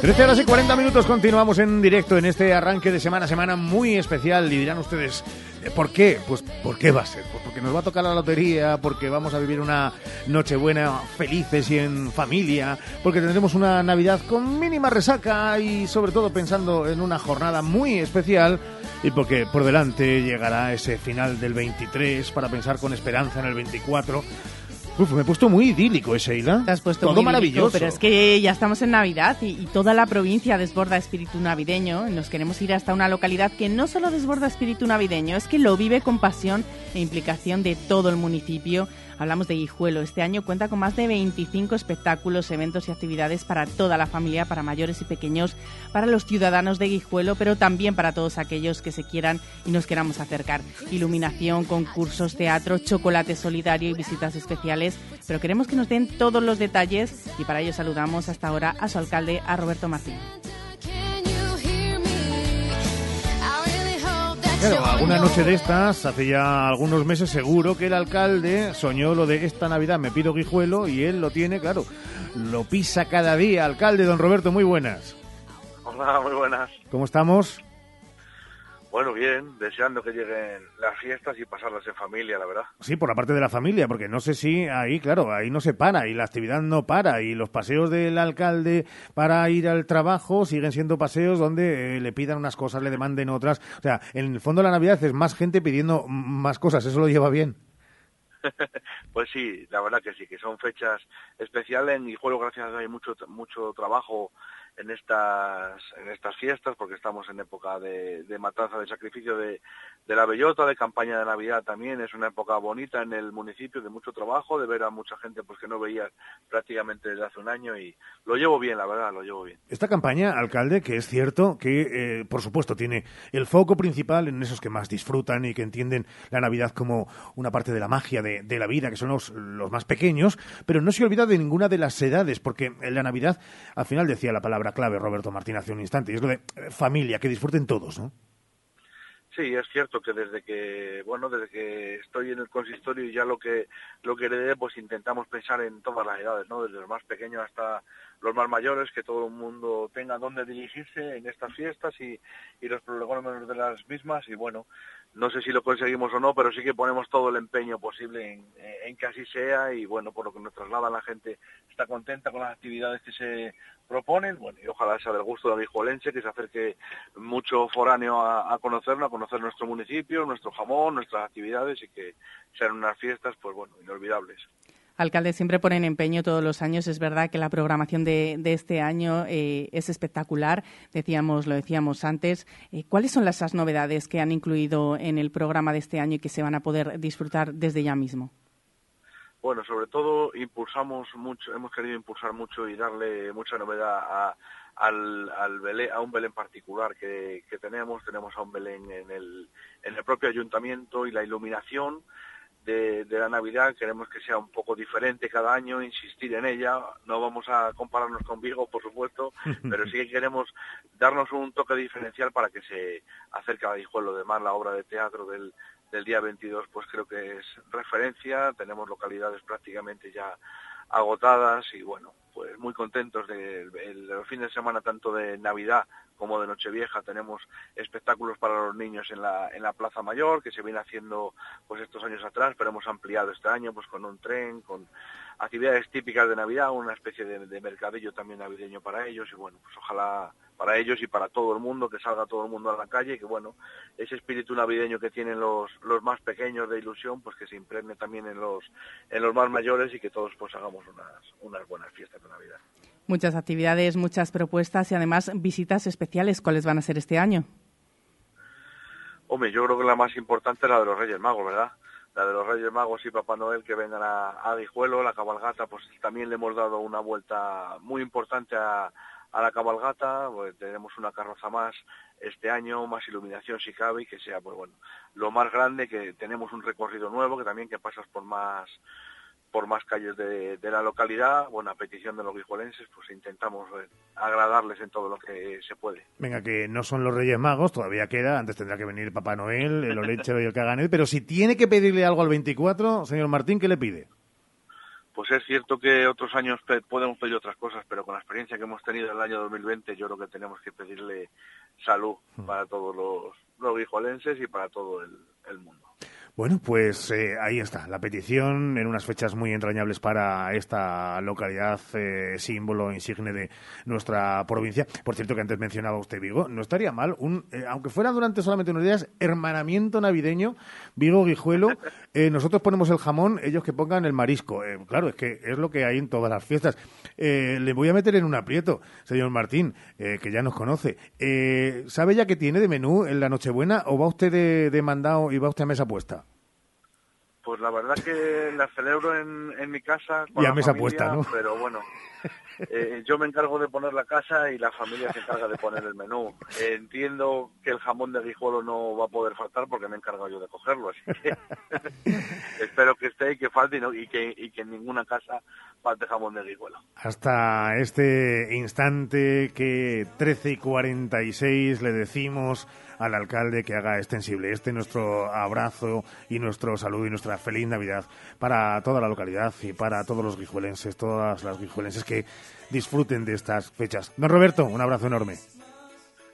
[SPEAKER 2] 13 horas y 40 minutos continuamos en directo en este arranque de semana, semana muy especial y dirán ustedes, eh, ¿por qué? Pues ¿por qué va a ser? Pues porque nos va a tocar la lotería, porque vamos a vivir una Nochebuena felices y en familia, porque tendremos una Navidad con mínima resaca y sobre todo pensando en una jornada muy especial y porque por delante llegará ese final del 23 para pensar con esperanza en el 24 Uf, me he puesto muy idílico ese Sheila.
[SPEAKER 3] Te has puesto
[SPEAKER 2] Todo
[SPEAKER 3] muy
[SPEAKER 2] maravilloso.
[SPEAKER 3] idílico, Pero es que ya estamos en Navidad y, y toda la provincia desborda espíritu navideño. Nos queremos ir hasta una localidad que no solo desborda espíritu navideño, es que lo vive con pasión e implicación de todo el municipio. Hablamos de Guijuelo. Este año cuenta con más de 25 espectáculos, eventos y actividades para toda la familia, para mayores y pequeños, para los ciudadanos de Guijuelo, pero también para todos aquellos que se quieran y nos queramos acercar. Iluminación, concursos, teatro, chocolate solidario y visitas especiales. Pero queremos que nos den todos los detalles y para ello saludamos hasta ahora a su alcalde, a Roberto Martín.
[SPEAKER 2] Claro, alguna noche de estas, hace ya algunos meses seguro que el alcalde soñó lo de esta Navidad me pido guijuelo y él lo tiene, claro, lo pisa cada día. Alcalde, don Roberto, muy buenas.
[SPEAKER 58] Hola, muy buenas.
[SPEAKER 2] ¿Cómo estamos?
[SPEAKER 58] Bueno, bien, deseando que lleguen las fiestas y pasarlas en familia, la verdad.
[SPEAKER 2] Sí, por la parte de la familia, porque no sé si ahí, claro, ahí no se para y la actividad no para y los paseos del alcalde para ir al trabajo siguen siendo paseos donde eh, le pidan unas cosas, le demanden otras. O sea, en el fondo la Navidad es más gente pidiendo más cosas, eso lo lleva bien. [laughs]
[SPEAKER 58] pues sí, la verdad que sí, que son fechas especiales. En Guijuelo, gracias a Dios, hay mucho, mucho trabajo en estas, en estas fiestas, porque estamos en época de, de matanza, de sacrificio de, de la bellota, de campaña de Navidad también. Es una época bonita en el municipio, de mucho trabajo, de ver a mucha gente pues que no veía prácticamente desde hace un año y lo llevo bien, la verdad, lo llevo bien.
[SPEAKER 2] Esta campaña, alcalde, que es cierto que, eh, por supuesto, tiene el foco principal en esos que más disfrutan y que entienden la Navidad como una parte de la magia de, de la vida, que son los, los más pequeños, pero no se olvida de ninguna de las edades, porque la Navidad, al final decía la palabra clave Roberto Martín hace un instante, y es lo de eh, familia, que disfruten todos, ¿no?
[SPEAKER 58] Sí, es cierto que desde que, bueno, desde que estoy en el consistorio y ya lo que lo que heredé, pues intentamos pensar en todas las edades, ¿no? Desde los más pequeños hasta los más mayores, que todo el mundo tenga dónde dirigirse en estas fiestas y, y los prolegómenos de las mismas. Y bueno, no sé si lo conseguimos o no, pero sí que ponemos todo el empeño posible en, en que así sea y bueno, por lo que nos traslada la gente está contenta con las actividades que se proponen, bueno, y ojalá sea del gusto de Aguijolense, que se acerque mucho foráneo a, a conocernos, a conocer nuestro municipio, nuestro jamón, nuestras actividades y que sean unas fiestas, pues bueno, inolvidables.
[SPEAKER 3] Alcalde, siempre ponen empeño todos los años. Es verdad que la programación de, este año eh, es espectacular. Decíamos, lo decíamos antes. Eh, ¿Cuáles son las novedades que han incluido en el programa de este año y que se van a poder disfrutar desde ya mismo?
[SPEAKER 58] Bueno, sobre todo impulsamos mucho, hemos querido impulsar mucho y darle mucha novedad a, al, al Belén, a un Belén particular que, que tenemos. Tenemos a un Belén en el, en el propio ayuntamiento y la iluminación de, de, la Navidad queremos que sea un poco diferente cada año, insistir en ella. No vamos a compararnos con Vigo, por supuesto, [laughs] pero sí que queremos darnos un toque diferencial para que se acerque a Guijuelo. Además, la obra de teatro del, del día 22 pues creo que es referencia. Tenemos localidades prácticamente ya agotadas y bueno, pues muy contentos del de, de fin de semana tanto de Navidad como de Nochevieja tenemos espectáculos para los niños en la, en la Plaza Mayor, que se viene haciendo pues estos años atrás, pero hemos ampliado este año pues con un tren, con actividades típicas de Navidad, una especie de, de mercadillo también navideño para ellos y bueno, pues ojalá para ellos y para todo el mundo, que salga todo el mundo a la calle, que bueno, ese espíritu navideño que tienen los, los más pequeños de ilusión, pues que se impregne también en los, en los más mayores y que todos pues hagamos unas, unas buenas fiestas de Navidad.
[SPEAKER 3] Muchas actividades, muchas propuestas y además visitas especiales. ¿Cuáles van a ser este año?
[SPEAKER 58] Hombre, yo creo que la más importante es la de los Reyes Magos, ¿verdad? La de los Reyes Magos y Papá Noel que vengan a, a Guijuelo, la cabalgata, pues también le hemos dado una vuelta muy importante a, a la cabalgata, pues tenemos una carroza más este año, más iluminación si cabe y que sea, pues bueno, lo más grande, que tenemos un recorrido nuevo, que también que pasas por más por más calles de, de, la localidad, bueno, a petición de los guijuelenses, pues intentamos eh, agradarles en todo lo que se puede.
[SPEAKER 2] Venga, que no son los Reyes Magos, todavía queda, antes tendrá que venir Papá Noel, el Olechero y el Caganet, pero si tiene que pedirle algo al 24, señor Martín, ¿qué le pide?
[SPEAKER 58] Pues es cierto que otros años podemos pedir otras cosas, pero con la experiencia que hemos tenido en el año 2020, yo creo que tenemos que pedirle salud para todos los, los guijuelenses y para todo el, el mundo.
[SPEAKER 2] Bueno, pues eh, ahí está, la petición en unas fechas muy entrañables para esta localidad, eh, símbolo insigne de nuestra provincia. Por cierto, que antes mencionaba usted Vigo, no estaría mal, un, eh, aunque fuera durante solamente unos días, hermanamiento navideño, Vigo-Guijuelo. [laughs] Eh, nosotros ponemos el jamón, ellos que pongan el marisco. Eh, claro, es que es lo que hay en todas las fiestas. Eh, le voy a meter en un aprieto, señor Martín, que ya nos conoce. ¿Sabe ya qué tiene de menú en la Nochebuena o va usted de, de mandado y va usted a mesa puesta?
[SPEAKER 58] Pues la verdad que la celebro en, en mi casa
[SPEAKER 2] con y a mesa familia, puesta, ¿no?
[SPEAKER 58] Pero bueno, eh, yo me encargo de poner la casa y la familia se encarga de poner el menú. Eh, entiendo que el jamón de Guijuelo no va a poder faltar porque me he encargado yo de cogerlo, así que [laughs] espero que esté y que falte y, no, y, que, y que en ninguna casa de.
[SPEAKER 2] Hasta este instante que 13 y 46 le decimos al alcalde que haga extensible este nuestro abrazo y nuestro saludo y nuestra feliz Navidad para toda la localidad y para todos los guijuelenses, todas las guijuelenses que disfruten de estas fechas. Don Roberto, un abrazo enorme.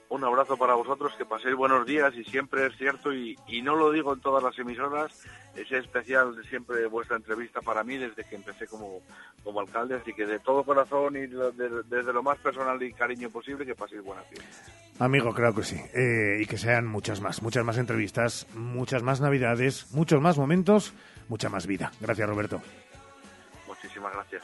[SPEAKER 58] Un abrazo para vosotros, que paséis buenos días y siempre es cierto, y, y no lo digo en todas las emisoras, es especial siempre vuestra entrevista para mí desde que empecé como, como alcalde, así que de todo corazón y de, de, desde lo más personal y cariño posible, que paséis buenas fiestas.
[SPEAKER 2] Amigo, claro que sí, eh, y que sean muchas más, muchas más entrevistas, muchas más navidades, muchos más momentos, mucha más vida. Gracias, Roberto.
[SPEAKER 58] Muchísimas gracias.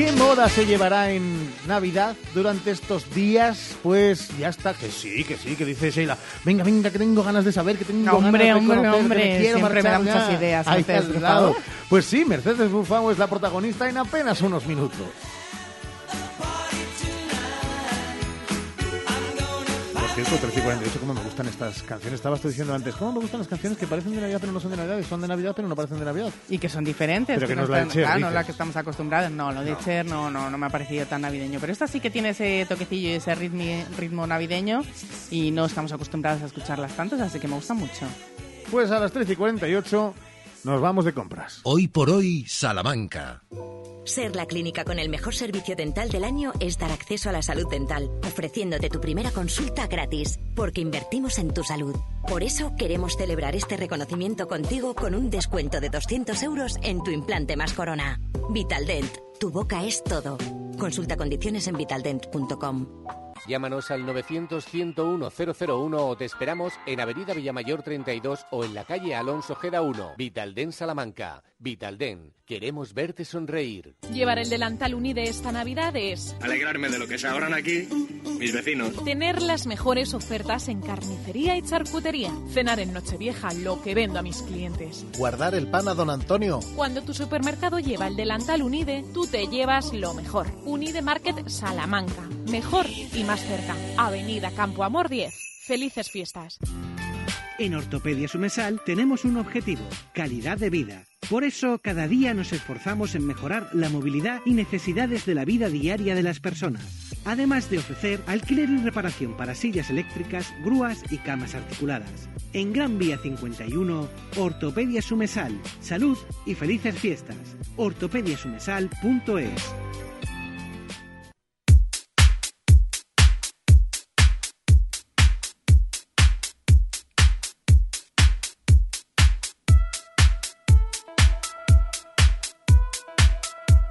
[SPEAKER 2] ¿Qué moda se llevará en Navidad durante estos días? Pues ya está, que sí, que sí, que dice Sheila. Venga, venga, que tengo ganas de saber, que tengo
[SPEAKER 3] No, hombre,
[SPEAKER 2] ganas de
[SPEAKER 3] hombre,
[SPEAKER 2] conocer, que
[SPEAKER 3] hombre,
[SPEAKER 2] me quiero
[SPEAKER 3] siempre me da muchas ideas, Mercedes
[SPEAKER 2] lado. Pues sí, Mercedes Bufao es la protagonista en apenas unos minutos. Por cierto, 13 y 48, cómo me gustan estas canciones. Estabas tú diciendo antes, cómo me gustan las canciones que parecen de Navidad pero no son de Navidad, y son de Navidad pero no parecen de Navidad.
[SPEAKER 3] Y que son diferentes.
[SPEAKER 2] Pero que no es la de
[SPEAKER 3] están-
[SPEAKER 2] Cher,
[SPEAKER 3] claro, no la que estamos acostumbrados. No, lo de Cher no, no, no me ha parecido tan navideño. Pero esta sí que tiene ese toquecillo y ese ritmo, ritmo navideño y no estamos acostumbrados a escucharlas tantos, así que me gusta mucho.
[SPEAKER 2] Pues a las 13 y 48 nos vamos de compras.
[SPEAKER 1] Hoy por hoy, Salamanca.
[SPEAKER 56] Ser la clínica con el mejor servicio dental del año es dar acceso a la salud dental, ofreciéndote tu primera consulta gratis, porque invertimos en tu salud. Por eso queremos celebrar este reconocimiento contigo con un descuento de 200 euros en tu implante más corona. Vitaldent, tu boca es todo. Consulta condiciones en vitaldent.com.
[SPEAKER 59] Llámanos al 900-101-001 o te esperamos en Avenida Villamayor 32 o en la calle Alonso Geda 1, Vitalden Salamanca. Vitalden, queremos verte sonreír.
[SPEAKER 60] Llevar el delantal Unide esta Navidad es
[SPEAKER 61] Alegrarme de lo que se ahorran aquí mis vecinos.
[SPEAKER 60] tener las mejores ofertas en carnicería y charcutería. Cenar en Nochevieja lo que vendo a mis clientes.
[SPEAKER 62] Guardar el pan a don Antonio.
[SPEAKER 60] Cuando tu supermercado lleva el delantal Unide, tú te llevas lo mejor. Unide Market Salamanca. Mejor y más cerca. Avenida Campo Amor 10. Felices fiestas.
[SPEAKER 63] En Ortopedia Sumesal tenemos un objetivo, calidad de vida. Por eso, cada día nos esforzamos en mejorar la movilidad y necesidades de la vida diaria de las personas. Además de ofrecer alquiler y reparación para sillas eléctricas, grúas y camas articuladas. En Gran Vía 51, Ortopedia Sumesal. Salud y felices fiestas. ortopediasumesal.es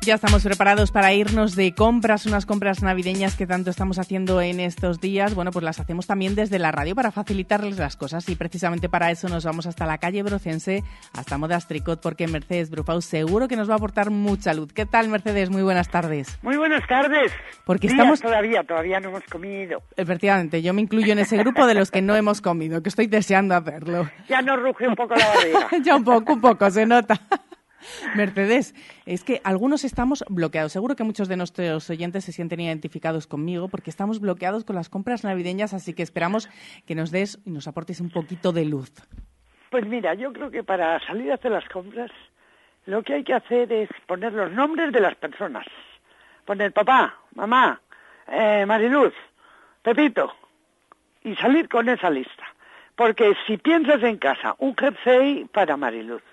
[SPEAKER 3] Ya estamos preparados para irnos de compras, unas compras navideñas que tanto estamos haciendo en estos días. Bueno, pues las hacemos también desde la radio para facilitarles las cosas y precisamente para eso nos vamos hasta la calle Brocense, hasta Modas Tricot, porque Mercedes Brufau seguro que nos va a aportar mucha luz. ¿Qué tal, Mercedes? Muy buenas tardes.
[SPEAKER 64] Muy buenas tardes.
[SPEAKER 3] Porque
[SPEAKER 64] Días
[SPEAKER 3] estamos-
[SPEAKER 64] todavía, todavía no hemos comido.
[SPEAKER 3] Efectivamente, yo me incluyo en ese grupo de los que no hemos comido, que estoy deseando hacerlo.
[SPEAKER 64] Ya nos ruge un poco la barriga. [laughs]
[SPEAKER 3] ya un poco, un poco, se nota. [laughs] Mercedes, es que algunos estamos bloqueados. Seguro que muchos de nuestros oyentes se sienten identificados conmigo porque estamos bloqueados con las compras navideñas, así que esperamos que nos des y nos aportes un poquito de luz.
[SPEAKER 64] Pues mira, yo creo que para salir a hacer las compras, lo que hay que hacer es poner los nombres de las personas. Poner papá, mamá, eh, Mariluz, Pepito, y salir con esa lista. Porque si piensas en casa, un jersey para Mariluz,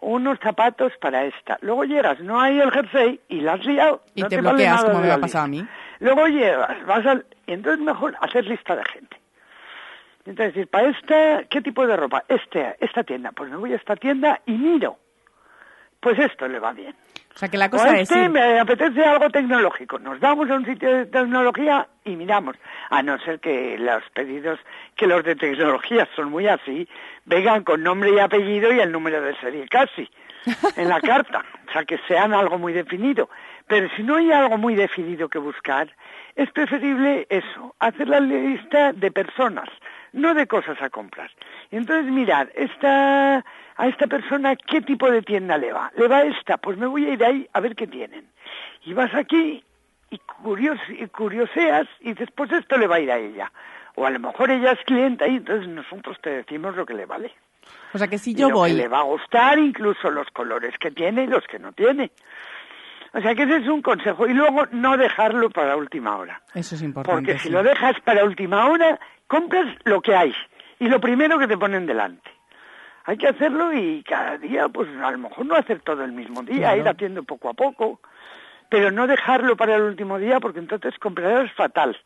[SPEAKER 64] unos zapatos para esta, luego llegas, no hay el jersey y la has liado.
[SPEAKER 3] Y
[SPEAKER 64] no
[SPEAKER 3] te
[SPEAKER 64] vale
[SPEAKER 3] bloqueas, como me ha pasado a mí.
[SPEAKER 64] Luego llevas, vas al... Y entonces mejor hacer lista de gente. Entonces decir, para esta, ¿qué tipo de ropa? Este, esta tienda. Pues me voy a esta tienda y miro. Pues esto le va bien.
[SPEAKER 3] O sea, que la
[SPEAKER 64] O
[SPEAKER 3] cosa es...
[SPEAKER 64] este me apetece algo tecnológico. Nos vamos a un sitio de tecnología y miramos. A no ser que los pedidos, que los de tecnología son muy así, vengan con nombre y apellido y el número de serie casi en la carta. O sea, que sean algo muy definido. Pero si no hay algo muy definido que buscar, es preferible eso, hacer la lista de personas, no de cosas a comprar. Y entonces mirar, esta, a esta persona, ¿qué tipo de tienda le va? ¿Le va esta? Pues me voy a ir ahí a ver qué tienen. Y vas aquí y, curios, y curioseas y dices, pues esto le va a ir a ella. O a lo mejor ella es clienta y entonces nosotros te decimos lo que le vale.
[SPEAKER 3] O sea, que si
[SPEAKER 64] Y
[SPEAKER 3] yo
[SPEAKER 64] lo
[SPEAKER 3] voy...
[SPEAKER 64] que le va a gustar, incluso los colores que tiene y los que no tiene. O sea que ese es un consejo. Y luego no dejarlo para última hora.
[SPEAKER 3] Eso es importante.
[SPEAKER 64] Porque si
[SPEAKER 3] sí.
[SPEAKER 64] lo dejas para última hora, compras lo que hay y lo primero que te ponen delante. Hay que hacerlo y cada día, pues a lo mejor no hacer todo el mismo día,
[SPEAKER 3] Claro.
[SPEAKER 64] ir haciendo poco a poco, pero no dejarlo para el último día porque entonces comprarás fatal.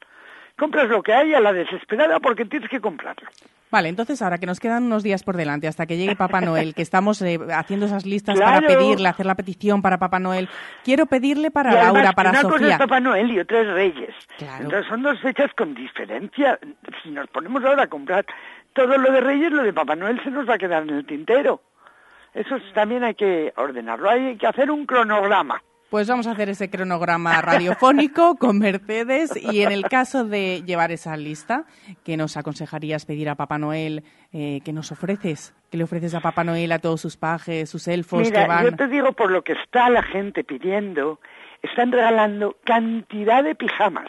[SPEAKER 64] Compras lo que hay a la desesperada porque tienes que comprarlo.
[SPEAKER 3] Vale, entonces ahora que nos quedan unos días por delante hasta que llegue Papá Noel, que estamos eh, haciendo esas listas para pedirle, hacer la petición para Papá Noel, quiero pedirle para
[SPEAKER 64] además,
[SPEAKER 3] Laura, para
[SPEAKER 64] una cosa
[SPEAKER 3] Sofía.
[SPEAKER 64] es Papá Noel y otra es Reyes.
[SPEAKER 3] Claro.
[SPEAKER 64] Entonces son dos fechas con diferencia. Si nos ponemos ahora a comprar todo lo de Reyes, lo de Papá Noel se nos va a quedar en el tintero. Eso es- también hay que ordenarlo, hay que hacer un cronograma.
[SPEAKER 3] Pues vamos a hacer ese cronograma radiofónico [laughs] con Mercedes y en el caso de llevar esa lista, ¿qué nos aconsejarías pedir a Papá Noel? Eh, ¿Qué nos ofreces? ¿Qué le ofreces a Papá Noel, a todos sus pajes, sus elfos
[SPEAKER 64] Mira,
[SPEAKER 3] que van?
[SPEAKER 64] yo te digo por lo que está la gente pidiendo, están regalando cantidad de pijamas.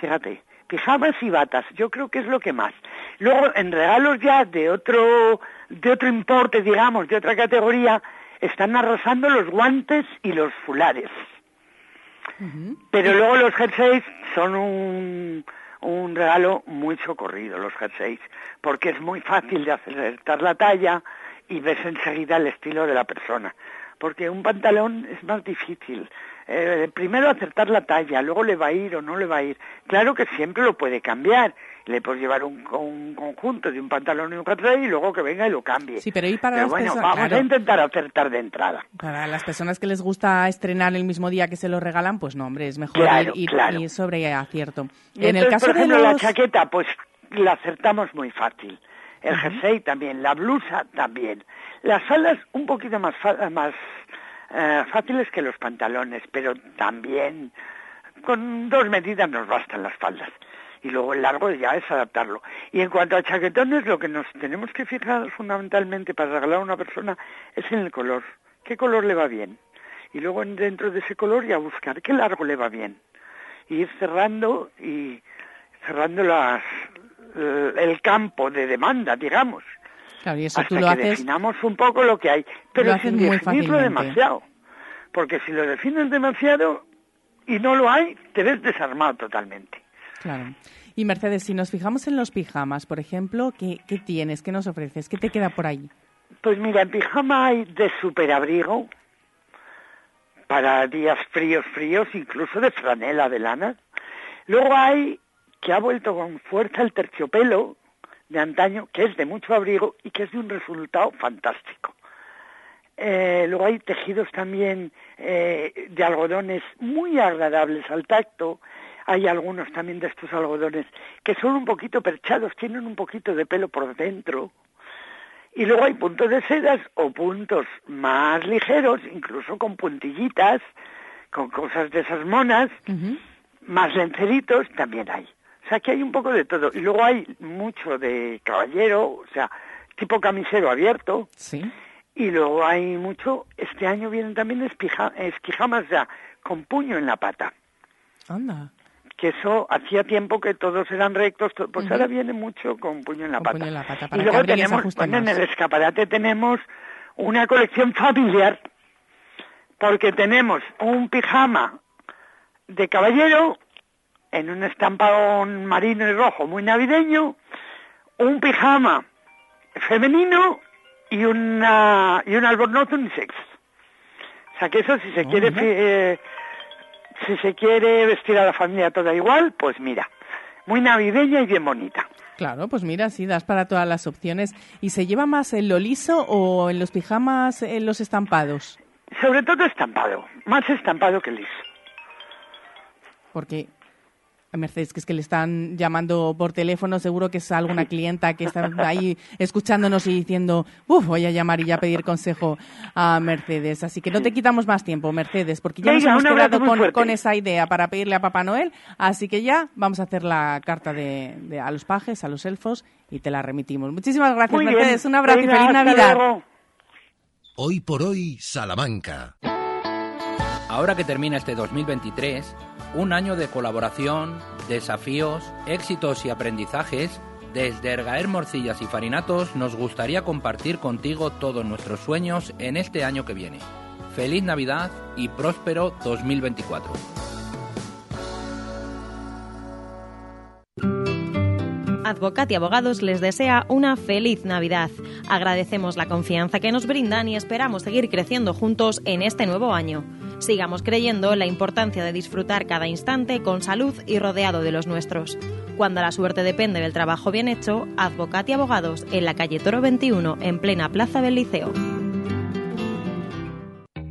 [SPEAKER 64] Fíjate, pijamas y batas, yo creo que es lo que más. Luego, en regalos ya de otro, de otro importe, digamos, de otra categoría, están arrasando los guantes y los fulares. Pero luego los jerseys son un, un regalo muy socorrido, los jerseys, porque es muy fácil de acertar la talla y ves enseguida el estilo de la persona. Porque un pantalón es más difícil. Eh, primero acertar la talla, luego le va a ir o no le va a ir. Claro que siempre lo puede cambiar. Le puedes llevar un, un conjunto de un pantalón y un jersey y luego que venga y lo cambie.
[SPEAKER 3] Sí, pero y para
[SPEAKER 64] Pero
[SPEAKER 3] las
[SPEAKER 64] bueno,
[SPEAKER 3] personas-
[SPEAKER 64] vamos
[SPEAKER 3] claro.
[SPEAKER 64] a intentar acertar de entrada.
[SPEAKER 3] Para las personas que les gusta estrenar el mismo día que se lo regalan, pues no, hombre, es mejor
[SPEAKER 64] Claro,
[SPEAKER 3] ir,
[SPEAKER 64] claro.
[SPEAKER 3] ir sobre acierto.
[SPEAKER 64] Y
[SPEAKER 3] en el caso
[SPEAKER 64] por
[SPEAKER 3] de
[SPEAKER 64] ejemplo, la
[SPEAKER 3] los...
[SPEAKER 64] chaqueta, pues la acertamos muy fácil. El jersey también, la blusa también. Las faldas un poquito más, más eh, fáciles que los pantalones, pero también con dos medidas nos bastan las faldas. Y luego el largo ya es adaptarlo. Y en cuanto a chaquetones, lo que nos tenemos que fijar fundamentalmente para regalar a una persona es en el color. ¿Qué color le va bien? Y luego en- dentro de ese color ya buscar qué largo le va bien y ir cerrando y cerrando las el campo de demanda, digamos,
[SPEAKER 3] Claro, y eso
[SPEAKER 64] hasta
[SPEAKER 3] tú lo
[SPEAKER 64] que
[SPEAKER 3] haces...
[SPEAKER 64] definamos un poco lo que hay, pero sin definirlo demasiado, porque si lo defines demasiado y no lo hay, te ves desarmado totalmente.
[SPEAKER 3] Claro. Y Mercedes, si nos fijamos en los pijamas, por ejemplo, ¿qué, qué tienes? ¿Qué nos ofreces? ¿Qué te queda por ahí?
[SPEAKER 64] Pues mira, en pijama hay de superabrigo para días fríos, fríos, incluso de franela, de lana. Luego hay que ha vuelto con fuerza el terciopelo de antaño, que es de mucho abrigo y que es de un resultado fantástico. Eh, luego hay tejidos también eh, de algodones muy agradables al tacto. Hay algunos también de estos algodones que son un poquito perchados, tienen un poquito de pelo por dentro. Y luego hay puntos de sedas o puntos más ligeros, incluso con puntillitas, con cosas de esas monas, más lenceritos también hay. O sea que hay un poco de todo. Y luego hay mucho de caballero, o sea, tipo camisero abierto.
[SPEAKER 3] Sí.
[SPEAKER 64] Y luego hay mucho, este año vienen también espija- esquijamas ya con puño en la pata.
[SPEAKER 3] Anda.
[SPEAKER 64] Que eso hacía tiempo que todos eran rectos, to- pues ahora viene mucho con puño en la
[SPEAKER 3] Con
[SPEAKER 64] pata.
[SPEAKER 3] puño en la pata,
[SPEAKER 64] y
[SPEAKER 3] para
[SPEAKER 64] luego tenemos, bueno, en el escaparate tenemos una colección familiar, porque tenemos un pijama de caballero en un estampado marino y rojo muy navideño, un pijama femenino y una y un albornoz unisex. O sea que eso si se
[SPEAKER 3] Oh,
[SPEAKER 64] quiere eh, si se quiere vestir a la familia toda igual, pues mira, muy navideña y bien bonita.
[SPEAKER 3] Claro, pues mira, sí, das para todas las opciones. ¿Y se lleva más en lo liso o en los pijamas en los estampados?
[SPEAKER 64] Sobre todo estampado, más estampado que liso.
[SPEAKER 3] Porque, Mercedes, que es que le están llamando por teléfono, seguro que es alguna clienta que está ahí escuchándonos y diciendo, uff, voy a llamar y ya pedir consejo a Mercedes. Así que no te quitamos más tiempo, Mercedes, porque ya nos hemos quedado con, esa idea para pedirle a Papá Noel. Así que ya vamos a hacer la carta de, de- a los pajes, a los elfos y te la remitimos. Muchísimas gracias,
[SPEAKER 64] Muy bien.
[SPEAKER 3] Mercedes. Un abrazo
[SPEAKER 64] Venga,
[SPEAKER 3] y feliz Navidad.
[SPEAKER 64] luego.
[SPEAKER 1] Hoy por hoy, Salamanca.
[SPEAKER 65] Ahora que termina este 2023, un año de colaboración, desafíos, éxitos y aprendizajes, desde Ergaer Morcillas y Farinatos nos gustaría compartir contigo todos nuestros sueños en este año que viene. Feliz Navidad y próspero 2024.
[SPEAKER 66] Advocat y Abogados les desea una feliz Navidad. Agradecemos la confianza que nos brindan y esperamos seguir creciendo juntos en este nuevo año. Sigamos creyendo en la importancia de disfrutar cada instante con salud y rodeado de los nuestros. Cuando la suerte depende del trabajo bien hecho, Advocat y Abogados en la calle Toro 21, en plena Plaza del Liceo.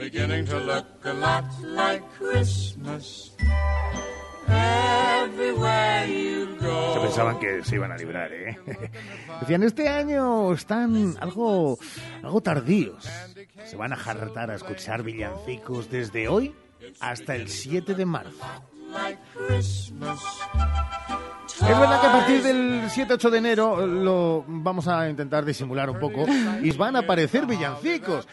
[SPEAKER 67] Beginning to look a lot like Christmas.
[SPEAKER 2] Se pensaban que se iban a librar, ¿eh? [laughs] Decían, este año están algo, algo tardíos. Se van a jartar a escuchar villancicos desde hoy hasta el 7 de marzo. Es verdad que a partir del 7-8 de enero lo vamos a intentar disimular un poco y van a aparecer villancicos.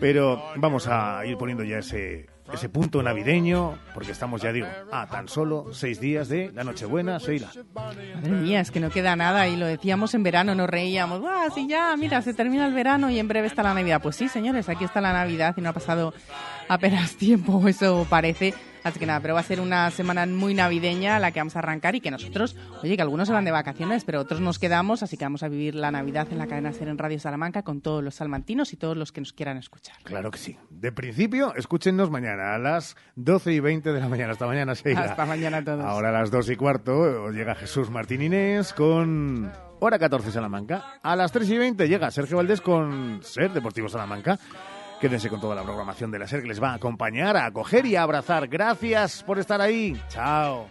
[SPEAKER 2] Pero vamos a ir poniendo ya ese, ese punto navideño, porque estamos, ya digo, a tan solo seis días de la Nochebuena, Sheila.
[SPEAKER 3] Madre mía, es que no queda nada y lo decíamos en verano, nos reíamos. ¡Buah, sí, ya! Mira, se termina el verano y en breve está la Navidad. Pues sí, señores, aquí está la Navidad y no ha pasado apenas [laughs] tiempo, eso parece. Así que nada, pero va a ser una semana muy navideña la que vamos a arrancar y que nosotros, oye, que algunos se van de vacaciones, pero otros nos quedamos, así que vamos a vivir la Navidad en la cadena Ser en Radio Salamanca con todos los salmantinos y todos los que nos quieran escuchar.
[SPEAKER 2] Claro que sí. De principio, escúchenos mañana a las 12 y 20 de la mañana. Hasta mañana, Sheila.
[SPEAKER 3] Hasta mañana a todos.
[SPEAKER 2] Ahora a las 2 y cuarto llega Jesús Martín Inés con Hora 14 Salamanca. A las 3 y 20 llega Sergio Valdés con Ser Deportivo Salamanca. Quédense con toda la programación de la SER que les va a acompañar, a acoger y a abrazar. Gracias por estar ahí. Chao.